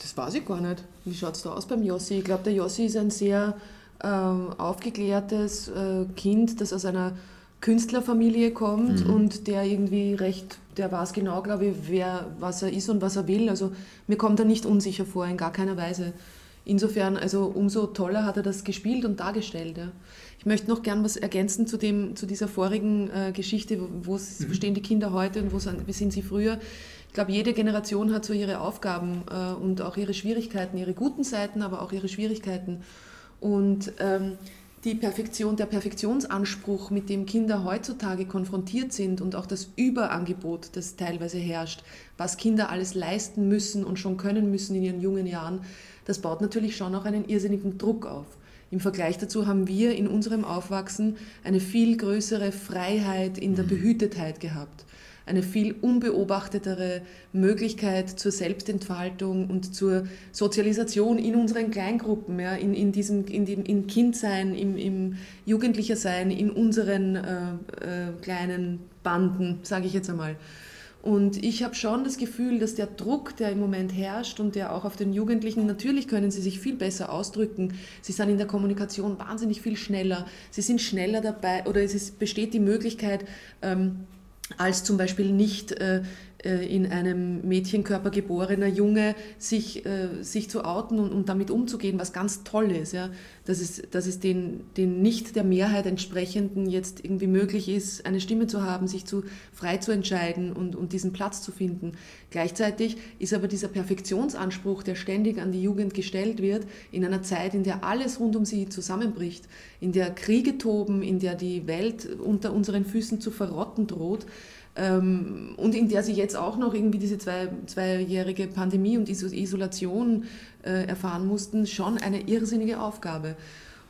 Das weiß ich gar nicht. Wie schaut es da aus beim Jossi? Ich glaube, der Jossi ist ein sehr ähm, aufgeklärtes äh, Kind, das aus einer Künstlerfamilie kommt mhm. und der irgendwie recht, der weiß genau, glaube ich, wer, was er ist und was er will. Also mir kommt er nicht unsicher vor, in gar keiner Weise. Insofern, also umso toller hat er das gespielt und dargestellt. Ja. Ich möchte noch gern was ergänzen zu, dem, zu dieser vorigen äh, Geschichte, wo, wo mhm. stehen die Kinder heute und wo sind, wie sind sie früher. Ich glaube, jede Generation hat so ihre Aufgaben äh, und auch ihre Schwierigkeiten, ihre guten Seiten, aber auch ihre Schwierigkeiten. Und ähm, die Perfektion, der Perfektionsanspruch, mit dem Kinder heutzutage konfrontiert sind und auch das Überangebot, das teilweise herrscht, was Kinder alles leisten müssen und schon können müssen in ihren jungen Jahren, das baut natürlich schon auch einen irrsinnigen Druck auf. Im Vergleich dazu haben wir in unserem Aufwachsen eine viel größere Freiheit in der mhm. Behütetheit gehabt, eine viel unbeobachtetere Möglichkeit zur Selbstentfaltung und zur Sozialisation in unseren Kleingruppen, ja, in, in diesem in dem, in Kindsein, im, im Jugendlichersein, in unseren äh, äh, kleinen Banden, sage ich jetzt einmal. Und ich habe schon das Gefühl, dass der Druck, der im Moment herrscht und der auch auf den Jugendlichen, natürlich können sie sich viel besser ausdrücken. Sie sind in der Kommunikation wahnsinnig viel schneller. Sie sind schneller dabei oder es ist, besteht die Möglichkeit, ähm, als zum Beispiel nicht äh, in einem Mädchenkörper geborener Junge sich, äh, sich zu outen und, und damit umzugehen, was ganz toll ist. Ja? Dass es, dass es den, den nicht der Mehrheit entsprechenden jetzt irgendwie möglich ist, eine Stimme zu haben, sich zu, frei zu entscheiden und, und diesen Platz zu finden. Gleichzeitig ist aber dieser Perfektionsanspruch, der ständig an die Jugend gestellt wird, in einer Zeit, in der alles rund um sie zusammenbricht, in der Kriege toben, in der die Welt unter unseren Füßen zu verrotten droht, ähm, und in der sie jetzt auch noch irgendwie diese zwei, zweijährige Pandemie und Isolation äh, erfahren mussten, schon eine irrsinnige Aufgabe.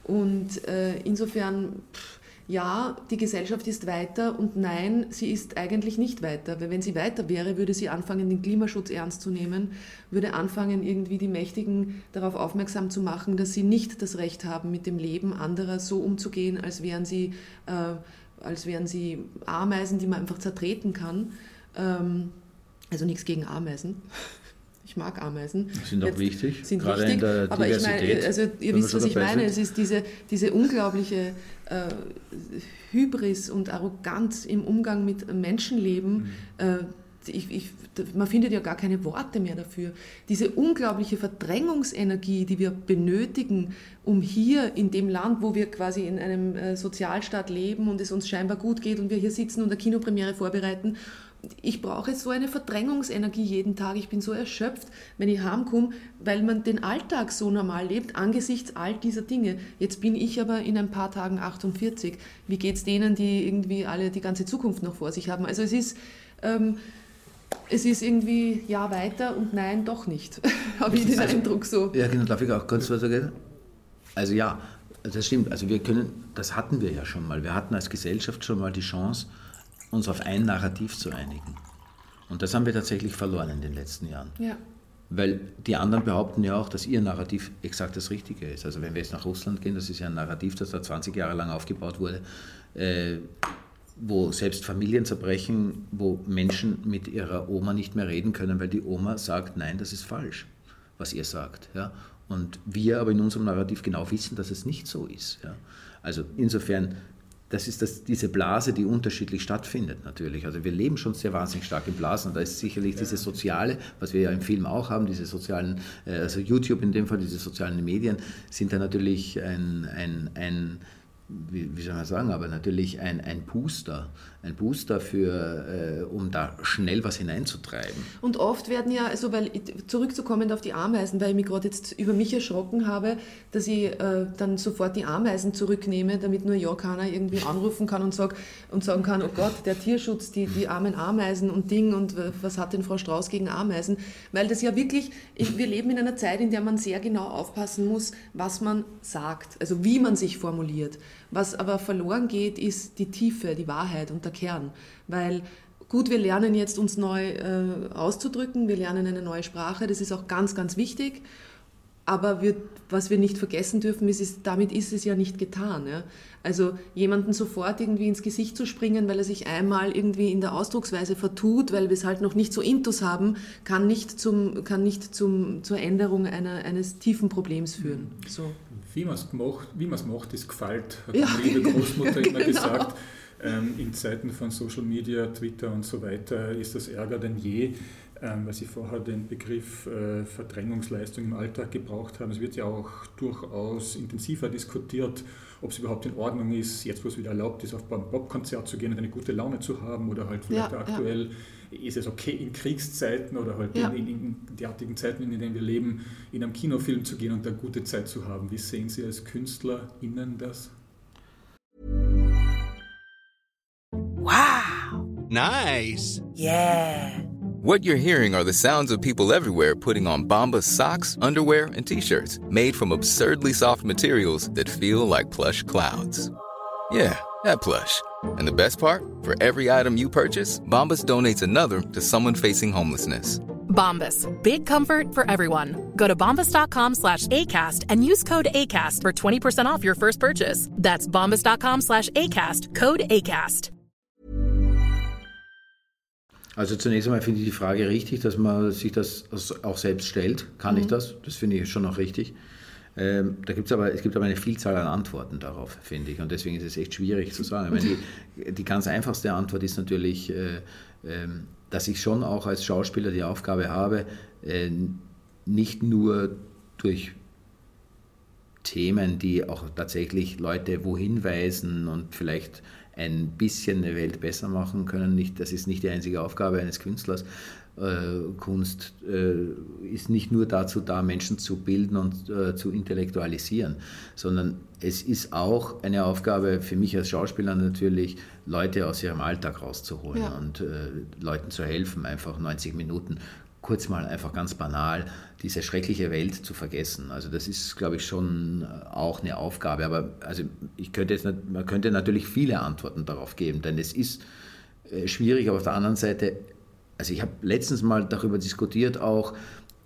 Und äh, insofern, ja, die Gesellschaft ist weiter und nein, sie ist eigentlich nicht weiter. Weil wenn sie weiter wäre, würde sie anfangen, den Klimaschutz ernst zu nehmen, würde anfangen, irgendwie die Mächtigen darauf aufmerksam zu machen, dass sie nicht das Recht haben, mit dem Leben anderer so umzugehen, als wären sie äh, als wären sie Ameisen, die man einfach zertreten kann. Ähm, also nichts gegen Ameisen. Ich mag Ameisen. Sind auch wichtig, sind gerade wichtig, in der aber ich meine, also ihr wisst, was ich meine. Sind. Es ist diese, diese unglaubliche äh, Hybris und Arroganz im Umgang mit Menschenleben, mhm. äh, ich, ich, man findet ja gar keine Worte mehr dafür. Diese unglaubliche Verdrängungsenergie, die wir benötigen, um hier in dem Land, wo wir quasi in einem äh, Sozialstaat leben und es uns scheinbar gut geht und wir hier sitzen und eine Kinopremiere vorbereiten, ich brauche so eine Verdrängungsenergie jeden Tag. Ich bin so erschöpft, wenn ich heimkomme, weil man den Alltag so normal lebt angesichts all dieser Dinge. Jetzt bin ich aber in ein paar Tagen 48. Wie geht es denen, die irgendwie alle die ganze Zukunft noch vor sich haben? Also es ist... Ähm, es ist irgendwie ja weiter und nein, doch nicht. [laughs] Habe ich den also, Eindruck so. Ja, genau, darf ich auch kurz was sagen? Also ja, das stimmt. Also wir können, das hatten wir ja schon mal. Wir hatten als Gesellschaft schon mal die Chance, uns auf ein Narrativ zu einigen. Und das haben wir tatsächlich verloren in den letzten Jahren. Ja. Weil die anderen behaupten ja auch, dass ihr Narrativ exakt das Richtige ist. Also wenn wir jetzt nach Russland gehen, das ist ja ein Narrativ, das da 20 Jahre lang aufgebaut wurde. Äh, wo selbst Familien zerbrechen, wo Menschen mit ihrer Oma nicht mehr reden können, weil die Oma sagt, nein, das ist falsch, was ihr sagt. Ja? Und wir aber in unserem Narrativ genau wissen, dass es nicht so ist. Ja? Also insofern, das ist das, diese Blase, die unterschiedlich stattfindet natürlich. Also wir leben schon sehr wahnsinnig stark in Blasen. Da ist sicherlich ja. dieses Soziale, was wir ja im Film auch haben, diese sozialen, äh, also YouTube in dem Fall, diese sozialen Medien, sind da natürlich ein, ein, ein wie, wie, soll man sagen, aber natürlich ein, ein Booster, ein Booster für, äh, um da schnell was hineinzutreiben. Und oft werden ja, also weil zurückzukommen auf die Ameisen, weil ich mich gerade jetzt über mich erschrocken habe, dass ich äh, dann sofort die Ameisen zurücknehme, damit nur ja keiner irgendwie anrufen kann und, sag, und sagen kann, oh Gott, der Tierschutz, die, die armen Ameisen und Ding und was hat denn Frau Strauß gegen Ameisen? Weil das ja wirklich, wir leben in einer Zeit, in der man sehr genau aufpassen muss, was man sagt, also wie man sich formuliert. Was aber verloren geht, ist die Tiefe, die Wahrheit und der Kern. Weil gut, wir lernen jetzt uns neu äh, auszudrücken, wir lernen eine neue Sprache, das ist auch ganz, ganz wichtig. Aber wir, was wir nicht vergessen dürfen, ist, ist, damit ist es ja nicht getan. Ja? Also jemanden sofort irgendwie ins Gesicht zu springen, weil er sich einmal irgendwie in der Ausdrucksweise vertut, weil wir es halt noch nicht so intus haben, kann nicht, zum, kann nicht zum, zur Änderung einer, eines tiefen Problems führen. So. Wie man es macht, macht, ist gefällt, hat ja. meine liebe Großmutter [laughs] immer genau. gesagt. Ähm, in Zeiten von Social Media, Twitter und so weiter ist das Ärger denn je, ähm, weil Sie vorher den Begriff äh, Verdrängungsleistung im Alltag gebraucht haben. Es wird ja auch durchaus intensiver diskutiert, ob es überhaupt in Ordnung ist, jetzt wo es wieder erlaubt ist, auf ein Popkonzert zu gehen und eine gute Laune zu haben oder halt vielleicht ja, aktuell ja. Ist es okay in Kriegszeiten oder halt ja. in, in, in derartigen Zeiten, in denen wir leben, in einem Kinofilm zu gehen und eine gute Zeit zu haben. Wie sehen Sie als KünstlerInnen das? Wow! Nice! Yeah! What you're hearing are the sounds of people everywhere putting on Bombas socks, underwear, and t-shirts made from absurdly soft materials that feel like plush clouds. Yeah, that plush. And the best part? For every item you purchase, Bombas donates another to someone facing homelessness. Bombas. Big comfort for everyone. Go to bombas.com slash ACAST and use code ACAST for 20% off your first purchase. That's bombas.com slash ACAST. Code ACAST. Also zunächst einmal finde ich die Frage richtig, dass man sich das auch selbst stellt. Kann mhm. ich das? Das finde ich schon noch richtig. Ähm, da gibt's aber, es gibt aber eine Vielzahl an Antworten darauf, finde ich. Und deswegen ist es echt schwierig zu sagen. Meine, die, die, ganz einfachste Antwort ist natürlich, äh, äh, dass ich schon auch als Schauspieler die Aufgabe habe, äh, nicht nur durch Themen, die auch tatsächlich Leute wohin weisen und vielleicht ein bisschen eine Welt besser machen können. Nicht, das ist nicht die einzige Aufgabe eines Künstlers. Äh, Kunst äh, ist nicht nur dazu da, Menschen zu bilden und äh, zu intellektualisieren, sondern es ist auch eine Aufgabe für mich als Schauspieler natürlich, Leute aus ihrem Alltag rauszuholen ja. und Leuten zu helfen, einfach 90 Minuten kurz mal einfach ganz banal diese schreckliche Welt zu vergessen. Also das ist, glaube ich, schon auch eine Aufgabe. Aber also ich könnte jetzt man könnte natürlich viele Antworten darauf geben, denn es ist schwierig. Aber auf der anderen Seite, also ich habe letztens mal darüber diskutiert, auch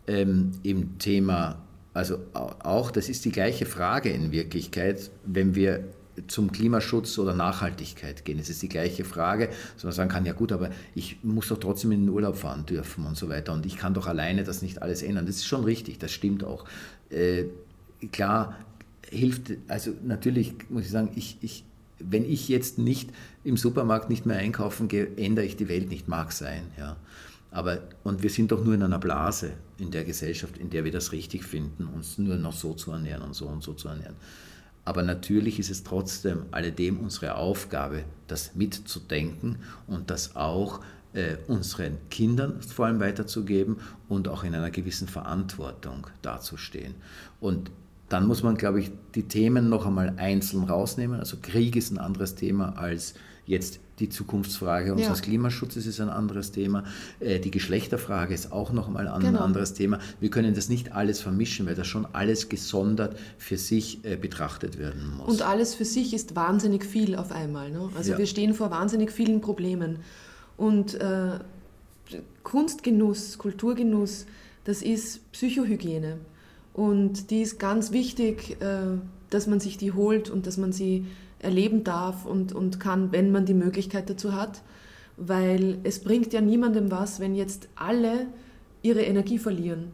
ähm, im Thema, also auch, das ist die gleiche Frage in Wirklichkeit, wenn wir zum Klimaschutz oder Nachhaltigkeit gehen. Es ist die gleiche Frage, dass man sagen kann, ja gut, aber ich muss doch trotzdem in den Urlaub fahren dürfen und so weiter und ich kann doch alleine das nicht alles ändern. Das ist schon richtig, das stimmt auch. Äh, klar hilft, also natürlich muss ich sagen, ich, ich, wenn ich jetzt nicht im Supermarkt nicht mehr einkaufen gehe, ändere ich die Welt nicht, mag sein, ja. Aber, und wir sind doch nur in einer Blase in der Gesellschaft, in der wir das richtig finden, uns nur noch so zu ernähren und so und so zu ernähren. Aber natürlich ist es trotzdem alledem unsere Aufgabe, das mitzudenken und das auch äh, unseren Kindern vor allem weiterzugeben und auch in einer gewissen Verantwortung dazustehen. Und dann muss man, glaube ich, die Themen noch einmal einzeln rausnehmen. Also Krieg ist ein anderes Thema als Jetzt die Zukunftsfrage unseres ja. Klimaschutzes ist ein anderes Thema. Äh, die Geschlechterfrage ist auch noch mal ein genau. anderes Thema. Wir können das nicht alles vermischen, weil das schon alles gesondert für sich äh, betrachtet werden muss. Und alles für sich ist wahnsinnig viel auf einmal. Ne? Also ja. wir stehen vor wahnsinnig vielen Problemen. Und äh, Kunstgenuss, Kulturgenuss, das ist Psychohygiene. Und die ist ganz wichtig, äh, dass man sich die holt und dass man sie erleben darf und, und kann, wenn man die Möglichkeit dazu hat. Weil es bringt ja niemandem was, wenn jetzt alle ihre Energie verlieren.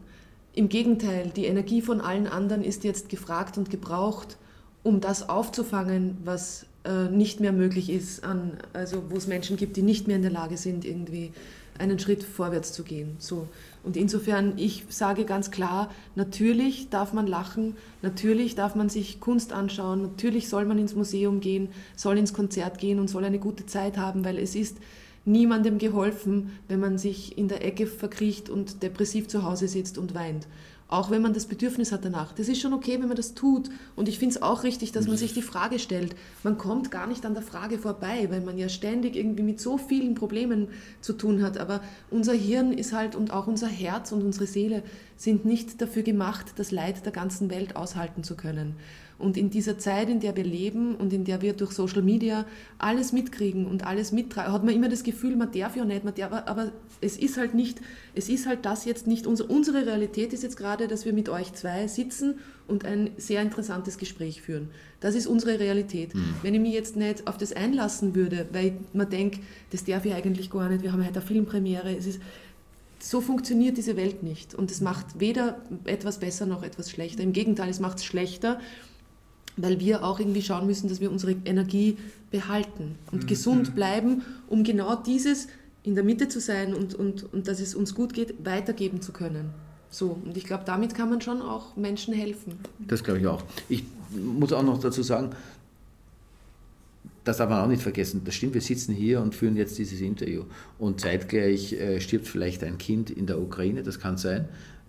Im Gegenteil, die Energie von allen anderen ist jetzt gefragt und gebraucht, um das aufzufangen, was äh, nicht mehr möglich ist, an, also wo es Menschen gibt, die nicht mehr in der Lage sind, irgendwie einen Schritt vorwärts zu gehen. So. Und insofern, ich sage ganz klar, natürlich darf man lachen, natürlich darf man sich Kunst anschauen, natürlich soll man ins Museum gehen, soll ins Konzert gehen und soll eine gute Zeit haben, weil es ist niemandem geholfen, wenn man sich in der Ecke verkriecht und depressiv zu Hause sitzt und weint auch wenn man das Bedürfnis hat danach. Das ist schon okay, wenn man das tut. Und ich finde es auch richtig, dass man sich die Frage stellt. Man kommt gar nicht an der Frage vorbei, weil man ja ständig irgendwie mit so vielen Problemen zu tun hat. Aber unser Hirn ist halt und auch unser Herz und unsere Seele sind nicht dafür gemacht, das Leid der ganzen Welt aushalten zu können. Und in dieser Zeit, in der wir leben und in der wir durch Social Media alles mitkriegen und alles mittragen, hat man immer das Gefühl, man darf ja nicht, man darf, aber es ist halt nicht, es ist halt das jetzt nicht, unsere, unsere Realität ist jetzt gerade, dass wir mit euch zwei sitzen und ein sehr interessantes Gespräch führen. Das ist unsere Realität. Mhm. Wenn ich mich jetzt nicht auf das einlassen würde, weil man denkt, das darf ich eigentlich gar nicht, wir haben heute eine Filmpremiere, es ist, so funktioniert diese Welt nicht. Und es macht weder etwas besser noch etwas schlechter. Im Gegenteil, es macht es schlechter, weil wir auch irgendwie schauen müssen, dass wir unsere Energie behalten und mhm. gesund bleiben, um genau dieses in der Mitte zu sein und, und, und dass es uns gut geht, weitergeben zu können. So, und ich glaube, damit kann man schon auch Menschen helfen. Das glaube ich auch. Ich muss auch noch dazu sagen, das darf man auch nicht vergessen. Das stimmt, wir sitzen hier und führen jetzt dieses Interview. Und zeitgleich äh, stirbt vielleicht ein Kind in der Ukraine, das kann sein.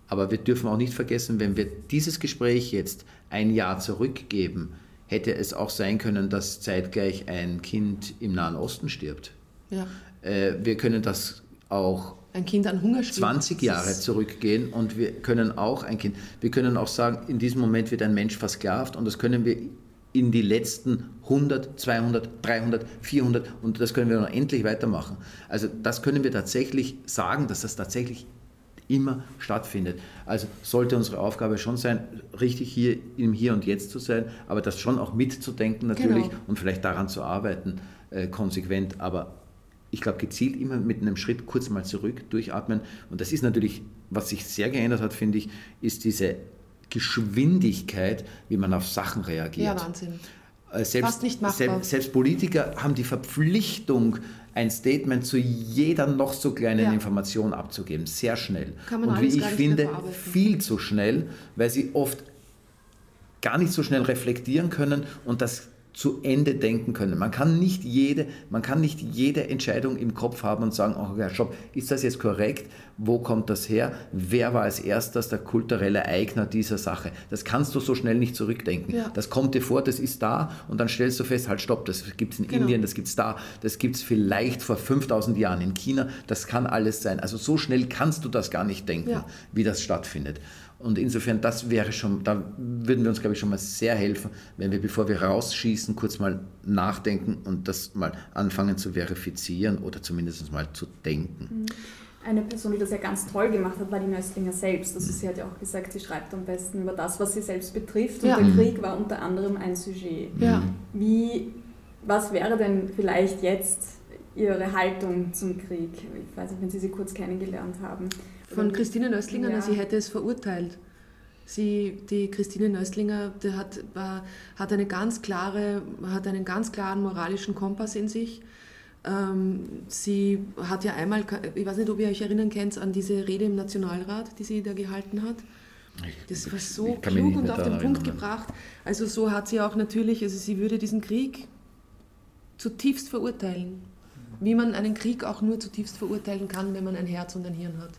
Aber wir dürfen auch nicht vergessen, wenn wir dieses Gespräch jetzt ein Jahr zurückgeben, hätte es auch sein können, dass zeitgleich ein Kind im Nahen Osten stirbt. Ja. Äh, wir können das auch ein kind an Hunger 20 Jahre zurückgehen und wir können auch ein Kind, wir können auch sagen, in diesem Moment wird ein Mensch versklavt und das können wir in die letzten 100, 200, 300, 400 und das können wir noch endlich weitermachen. Also das können wir tatsächlich sagen, dass das tatsächlich immer stattfindet. Also sollte unsere Aufgabe schon sein, richtig hier im Hier und Jetzt zu sein, aber das schon auch mitzudenken natürlich genau. und vielleicht daran zu arbeiten, äh, konsequent, aber ich glaube gezielt immer mit einem Schritt kurz mal zurück, durchatmen. Und das ist natürlich, was sich sehr geändert hat, finde ich, ist diese Geschwindigkeit, wie man auf Sachen reagiert. Ja, Wahnsinn. Äh, selbst, Fast nicht machbar. Selbst, selbst Politiker haben die Verpflichtung, ein Statement zu jeder noch so kleinen ja. Information abzugeben, sehr schnell. Und wie ich finde, viel zu schnell, weil sie oft gar nicht so schnell reflektieren können und das zu Ende denken können. Man kann nicht jede, man kann nicht jede Entscheidung im Kopf haben und sagen, oh Herr Schopp, ist das jetzt korrekt? Wo kommt das her? Wer war als erstes der kulturelle Eigner dieser Sache? Das kannst du so schnell nicht zurückdenken. Ja. Das kommt dir vor, das ist da und dann stellst du fest, halt stopp, das gibt es in genau. Indien, das gibt es da, das gibt es vielleicht vor 5000 Jahren in China, das kann alles sein. Also so schnell kannst du das gar nicht denken, ja. wie das stattfindet. Und insofern, das wäre schon, da würden wir uns, glaube ich, schon mal sehr helfen, wenn wir, bevor wir rausschießen, kurz mal nachdenken und das mal anfangen zu verifizieren oder zumindest mal zu denken. Mhm. Eine Person, die das ja ganz toll gemacht hat, war die Nöstlinger selbst. Also sie hat ja auch gesagt, sie schreibt am besten über das, was sie selbst betrifft. Und ja. der Krieg war unter anderem ein Sujet. Ja. Wie, was wäre denn vielleicht jetzt Ihre Haltung zum Krieg? Ich weiß nicht, wenn Sie sie kurz kennengelernt haben. Von Christine Nöstlinger, ja. sie hätte es verurteilt. Sie, die Christine Nöstlinger die hat, war, hat, eine ganz klare, hat einen ganz klaren moralischen Kompass in sich. Ähm, sie hat ja einmal, ich weiß nicht, ob ihr euch erinnern könnt, an diese Rede im Nationalrat, die sie da gehalten hat. Das war so klug und auf den Punkt gebracht. Also so hat sie auch natürlich, also sie würde diesen Krieg zutiefst verurteilen wie man einen Krieg auch nur zutiefst verurteilen kann, wenn man ein Herz und ein Hirn hat.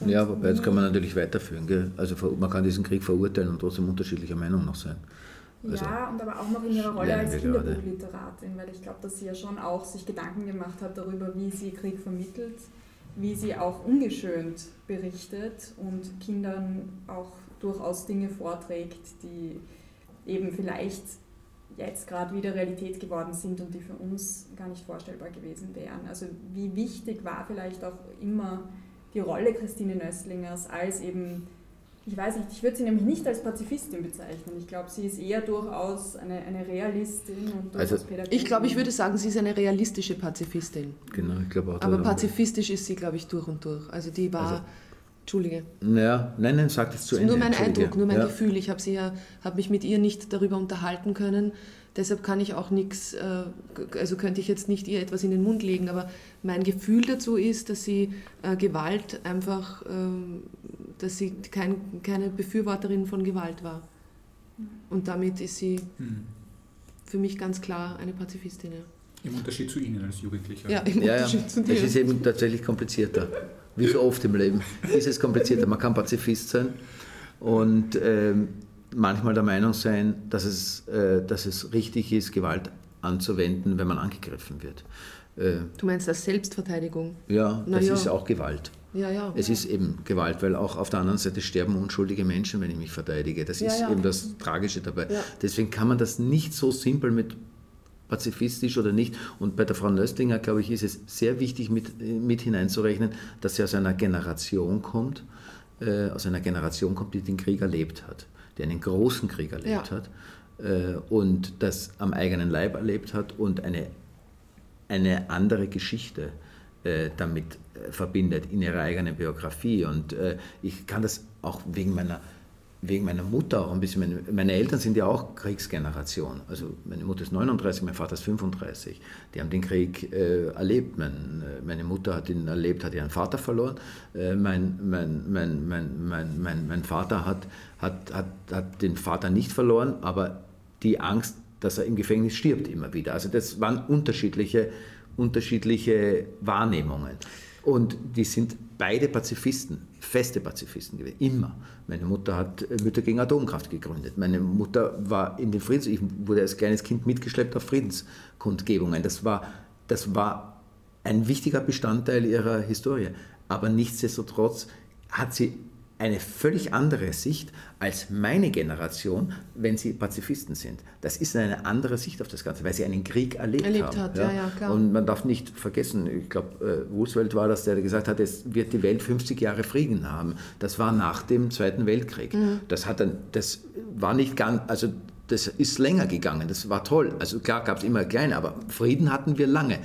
Und ja, wobei jetzt kann man natürlich weiterführen. Gell? Also man kann diesen Krieg verurteilen und trotzdem unterschiedlicher Meinung noch sein. Also, ja, und aber auch noch in ihrer Rolle als Kinderbuchliteratin, weil ich glaube, dass sie ja schon auch sich Gedanken gemacht hat darüber, wie sie Krieg vermittelt, wie sie auch ungeschönt berichtet und Kindern auch durchaus Dinge vorträgt, die eben vielleicht jetzt gerade wieder Realität geworden sind und die für uns gar nicht vorstellbar gewesen wären. Also wie wichtig war vielleicht auch immer die Rolle Christine Nöstlingers als eben ich weiß nicht, ich würde sie nämlich nicht als Pazifistin bezeichnen. Ich glaube, sie ist eher durchaus eine, eine Realistin und also, Ich glaube, ich würde sagen, sie ist eine realistische Pazifistin. Genau, ich glaube auch. Aber pazifistisch ist sie, glaube ich, durch und durch. Also die war. Also, Entschuldige. Naja, nein, nein, sag das zu Ende. Nur mein Eindruck, nur mein ja. Gefühl. Ich habe ja, hab mich mit ihr nicht darüber unterhalten können. Deshalb kann ich auch nichts, äh, also könnte ich jetzt nicht ihr etwas in den Mund legen, aber mein Gefühl dazu ist, dass sie äh, Gewalt einfach, ähm, dass sie kein, keine Befürworterin von Gewalt war. Und damit ist sie hm. für mich ganz klar eine Pazifistin. Ja. Im Unterschied zu Ihnen als Jugendlicher. Ja, im ja, Unterschied ja. zu dir. Das ist eben tatsächlich komplizierter. Wie so oft im Leben ist es komplizierter. Man kann Pazifist sein und ähm, manchmal der Meinung sein, dass es, äh, dass es richtig ist, Gewalt anzuwenden, wenn man angegriffen wird. Äh, du meinst das Selbstverteidigung? Ja, Na das ja. ist auch Gewalt. Ja, ja. Es ist eben Gewalt, weil auch auf der anderen Seite sterben unschuldige Menschen, wenn ich mich verteidige. Das ist ja, eben das Tragische dabei. Deswegen kann man das nicht so simpel mit pazifistisch oder nicht. Und bei der Frau Nöstlinger, glaube ich, ist es sehr wichtig mit, mit hineinzurechnen, dass sie aus einer Generation kommt, äh, aus einer Generation kommt, die den Krieg erlebt hat, die einen großen Krieg erlebt ja. hat äh, und das am eigenen Leib erlebt hat und eine, eine andere Geschichte äh, damit äh, verbindet in ihrer eigenen Biografie. Und äh, ich kann das auch wegen meiner wegen meiner Mutter auch ein bisschen. Meine, meine, Eltern sind ja auch Kriegsgeneration. Also meine Mutter ist 39, mein Vater ist 35. Die haben den Krieg äh, erlebt. Mein, äh, meine Mutter hat ihn erlebt, hat ihren Vater verloren. Äh, mein, mein, mein, mein, mein, mein, mein Vater hat, hat, hat, hat den Vater nicht verloren, aber die Angst, dass er im Gefängnis stirbt, immer wieder. Also das waren unterschiedliche, unterschiedliche Wahrnehmungen. Und die sind beide Pazifisten, feste Pazifisten gewesen, immer. Meine Mutter hat äh, Mütter gegen Atomkraft gegründet. Meine Mutter war in den Friedens, ich wurde als kleines Kind mitgeschleppt auf Friedenskundgebungen. Das war, das war ein wichtiger Bestandteil ihrer Historie. Aber nichtsdestotrotz hat sie eine völlig andere Sicht als meine Generation, wenn sie Pazifisten sind. Das ist eine andere Sicht auf das Ganze, weil sie einen Krieg erlebt, erlebt haben. Hat, ja? Ja, ja, Und man darf nicht vergessen, ich glaube, äh, Roosevelt war das, der gesagt hat, es wird die Welt 50 Jahre Frieden haben. Das war nach dem Zweiten Weltkrieg. Mhm. Das, hat dann, das war nicht ganz, also das ist länger gegangen, das war toll. Also klar gab es immer kleine, aber Frieden hatten wir lange.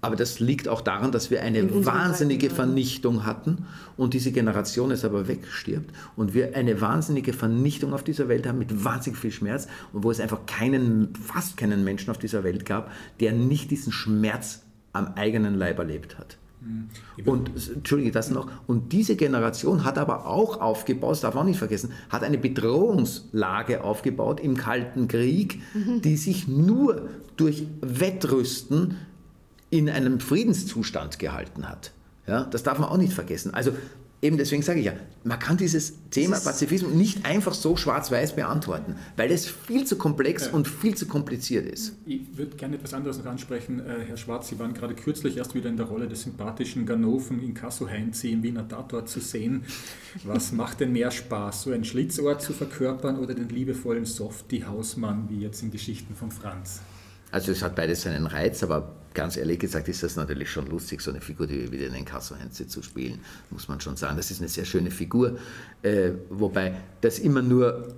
Aber das liegt auch daran, dass wir eine wahnsinnige Vernichtung hatten und diese Generation jetzt aber wegstirbt und wir eine wahnsinnige Vernichtung auf dieser Welt haben mit wahnsinnig viel Schmerz und wo es einfach keinen, fast keinen Menschen auf dieser Welt gab, der nicht diesen Schmerz am eigenen Leib erlebt hat. Mhm. Und, entschuldige, das noch. Und diese Generation hat aber auch aufgebaut, das darf man auch nicht vergessen, hat eine Bedrohungslage aufgebaut im Kalten Krieg, mhm. die sich nur durch Wettrüsten in einem Friedenszustand gehalten hat. Ja, das darf man auch nicht vergessen. Also eben deswegen sage ich ja, man kann dieses Thema Pazifismus nicht einfach so schwarz-weiß beantworten, weil es viel zu komplex ja. und viel zu kompliziert ist. Ich würde gerne etwas anderes noch ansprechen. Äh, Herr Schwarz, Sie waren gerade kürzlich erst wieder in der Rolle des sympathischen Ganoven in Kasso-Heinzi im Wiener Tatort zu sehen. Was macht denn mehr Spaß, so ein Schlitzohr zu verkörpern oder den liebevollen Softie-Hausmann, wie jetzt in Geschichten von Franz? Also es hat beides seinen Reiz, aber ganz ehrlich gesagt ist das natürlich schon lustig, so eine Figur wie den Inkasso-Heinze zu spielen, muss man schon sagen. Das ist eine sehr schöne Figur, äh, wobei das immer nur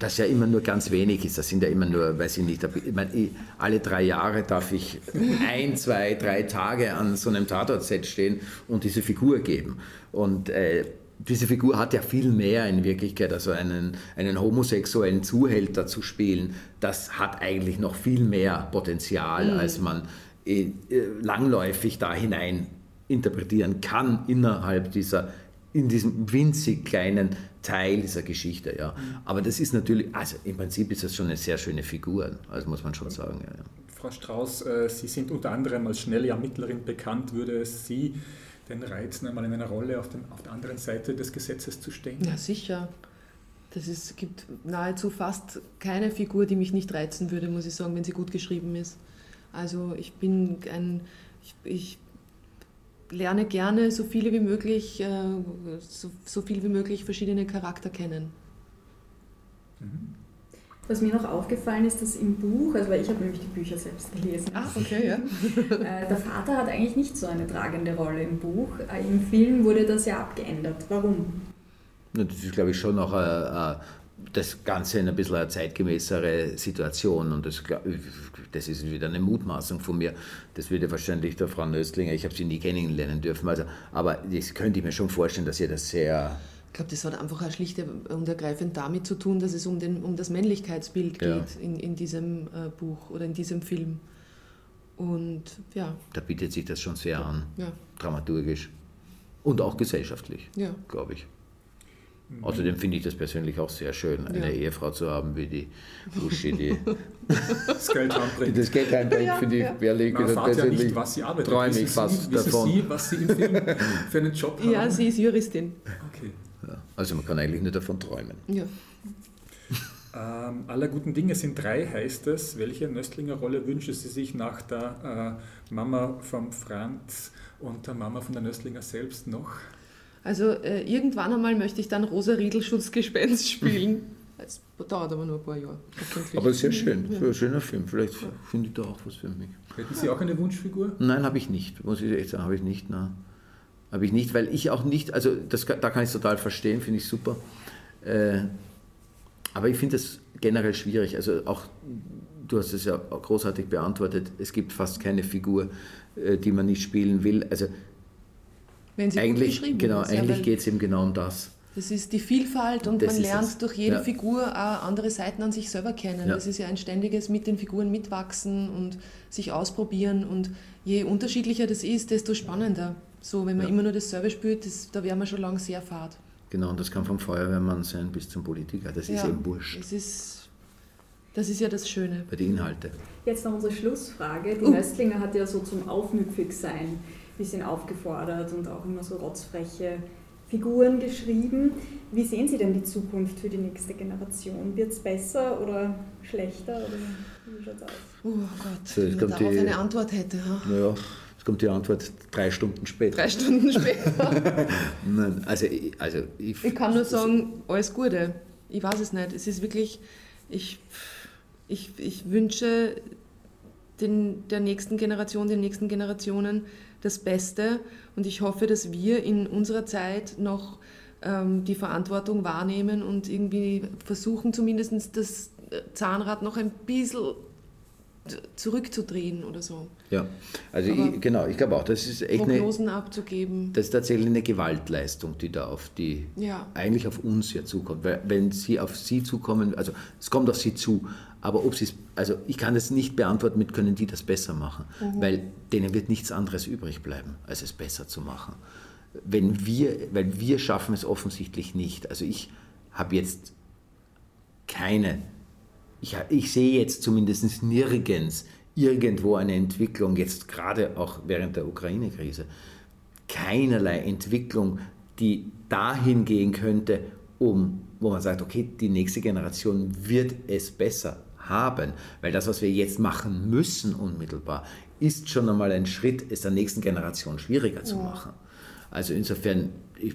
das ja immer nur ganz wenig ist. Das sind ja immer nur, weiß ich nicht, ich meine, alle drei Jahre darf ich [laughs] ein, zwei, drei Tage an so einem Tatort-Set stehen und diese Figur geben. Und äh, diese Figur hat ja viel mehr in Wirklichkeit, also einen, einen homosexuellen Zuhälter zu spielen, das hat eigentlich noch viel mehr Potenzial, mhm. als man äh, langläufig da hinein interpretieren kann innerhalb dieser, in diesem winzig kleinen Teil dieser Geschichte. Ja. Mhm. Aber das ist natürlich, also im Prinzip ist das schon eine sehr schöne Figur, also muss man schon sagen. Ja. Frau Strauß, äh, Sie sind unter anderem als schnelle Ermittlerin bekannt. Würde es Sie den reizen, einmal in einer Rolle auf, dem, auf der anderen Seite des Gesetzes zu stehen? Ja, sicher. Das ist, gibt nahezu fast keine Figur, die mich nicht reizen würde, muss ich sagen, wenn sie gut geschrieben ist. Also ich bin ein, ich, ich lerne gerne so viele wie möglich, äh, so, so viel wie möglich verschiedene Charakter kennen. Mhm. Was mir noch aufgefallen ist, dass im Buch, also weil ich habe nämlich die Bücher selbst gelesen. Ach, okay, ja. [laughs] Äh, der Vater hat eigentlich nicht so eine tragende Rolle im Buch. Äh, Im Film wurde das ja abgeändert. Warum? Das ist, glaube ich, schon noch ein, das Ganze in ein bisschen eine zeitgemäßere Situation und das, das ist wieder eine Mutmaßung von mir. Das würde wahrscheinlich der Frau Nöstlinger, ich habe sie nie kennenlernen dürfen, also, aber das könnte ich mir schon vorstellen, dass ihr das sehr... Ich glaube, das hat einfach auch schlicht und ergreifend damit zu tun, dass es um, den, um das Männlichkeitsbild geht ja. in, in diesem äh, Buch oder in diesem Film. Und ja. Da bietet sich das schon sehr an, ja. dramaturgisch und auch gesellschaftlich, ja. glaube ich. Außerdem finde ich das persönlich auch sehr schön, eine ja. Ehefrau zu haben wie die Uschi, die [laughs] das Geld heimbringt. Das Geld heimbringt, ja, finde ich ja. ehrlich Man erfahrt ja nicht, was sie arbeitet. Träume ich fast sie, davon. Sie, was Sie im Film [laughs] für einen Job haben? Ja, sie ist Juristin. Okay. Also man kann eigentlich nur davon träumen. Ja. Ähm, aller guten Dinge sind drei, heißt es. Welche Nöstlinger Rolle wünschen Sie sich nach der äh, Mama von Franz und der Mama von der Nöstlinger selbst noch? Also äh, irgendwann einmal möchte ich dann Rosa Riedel Schutzgespenst [laughs] spielen. Das dauert aber nur ein paar Jahre. Aber sehr schön, ja. ein schöner Film. Vielleicht ja. finde ich da auch was für mich. Hätten Sie auch eine Wunschfigur? Nein, habe ich nicht. Muss ich echt sagen, habe ich nicht. Habe ich nicht, weil ich auch nicht, also das, da kann ich es total verstehen, finde ich super. Äh, aber ich finde es generell schwierig. Also auch, du hast es ja großartig beantwortet, es gibt fast keine Figur, äh, die man nicht spielen will. Also Wenn sie eigentlich, genau, ist, eigentlich geht es eben genau um das. Das ist die Vielfalt und das man lernt es. durch jede ja. Figur auch andere Seiten an sich selber kennen. Ja. Das ist ja ein ständiges mit den Figuren mitwachsen und sich ausprobieren. Und je unterschiedlicher das ist, desto spannender. So, wenn man ja. immer nur dasselbe spielt, das, da wäre man schon lange sehr fad. Genau, und das kann vom Feuerwehrmann sein bis zum Politiker. Das ist eben wurscht. Das ist, das ist ja das Schöne. Bei den Inhalten. Jetzt noch unsere Schlussfrage. Die uh. Nöstlinger hat ja so zum Aufmüpfigsein ein bisschen aufgefordert und auch immer so rotzfreche Figuren geschrieben. Wie sehen Sie denn die Zukunft für die nächste Generation? Wird es besser oder schlechter? Oder wie schaut es aus? Oh Gott, so, wenn man darauf die, eine Antwort hätte. Ja. Naja, kommt die Antwort drei Stunden später. Drei Stunden später. [laughs] Nein, also, also ich, ich kann nur sagen, alles Gute. Ich weiß es nicht. Es ist wirklich, ich, ich, ich wünsche den, der nächsten Generation, den nächsten Generationen das Beste und ich hoffe, dass wir in unserer Zeit noch ähm, die Verantwortung wahrnehmen und irgendwie versuchen zumindest das Zahnrad noch ein bisschen zurückzudrehen oder so. Ja, also ich, genau, ich glaube auch, das ist echt Prognosen eine, abzugeben. Das ist tatsächlich eine Gewaltleistung, die da auf die, ja. eigentlich auf uns ja zukommt. Weil wenn sie auf sie zukommen, also es kommt auf sie zu, aber ob sie es, also ich kann es nicht beantworten mit, können die das besser machen, mhm. weil denen wird nichts anderes übrig bleiben, als es besser zu machen. Wenn wir, weil wir schaffen es offensichtlich nicht. Also ich habe jetzt keine ich, ich sehe jetzt zumindest nirgends irgendwo eine Entwicklung, jetzt gerade auch während der Ukraine-Krise, keinerlei Entwicklung, die dahin gehen könnte, um, wo man sagt, okay, die nächste Generation wird es besser haben, weil das, was wir jetzt machen müssen unmittelbar, ist schon einmal ein Schritt, es der nächsten Generation schwieriger zu machen. Also insofern, ich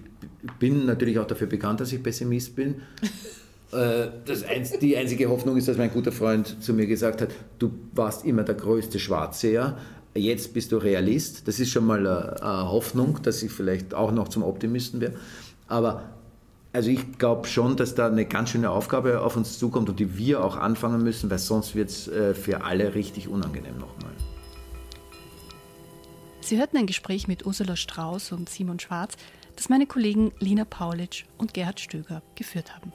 bin natürlich auch dafür bekannt, dass ich Pessimist bin. [laughs] Äh, das einz die einzige Hoffnung ist, dass mein guter Freund zu mir gesagt hat, du warst immer der größte Schwarzseher, jetzt bist du Realist. Das ist schon mal eine, eine Hoffnung, dass ich vielleicht auch noch zum Optimisten werde. Aber also ich glaube schon, dass da eine ganz schöne Aufgabe auf uns zukommt und die wir auch anfangen müssen, weil sonst wird es äh, für alle richtig unangenehm nochmal. Sie hörten ein Gespräch mit Ursula Strauß und Simon Schwarz, das meine Kollegen Lina Paulitsch und Gerhard Stöger geführt haben.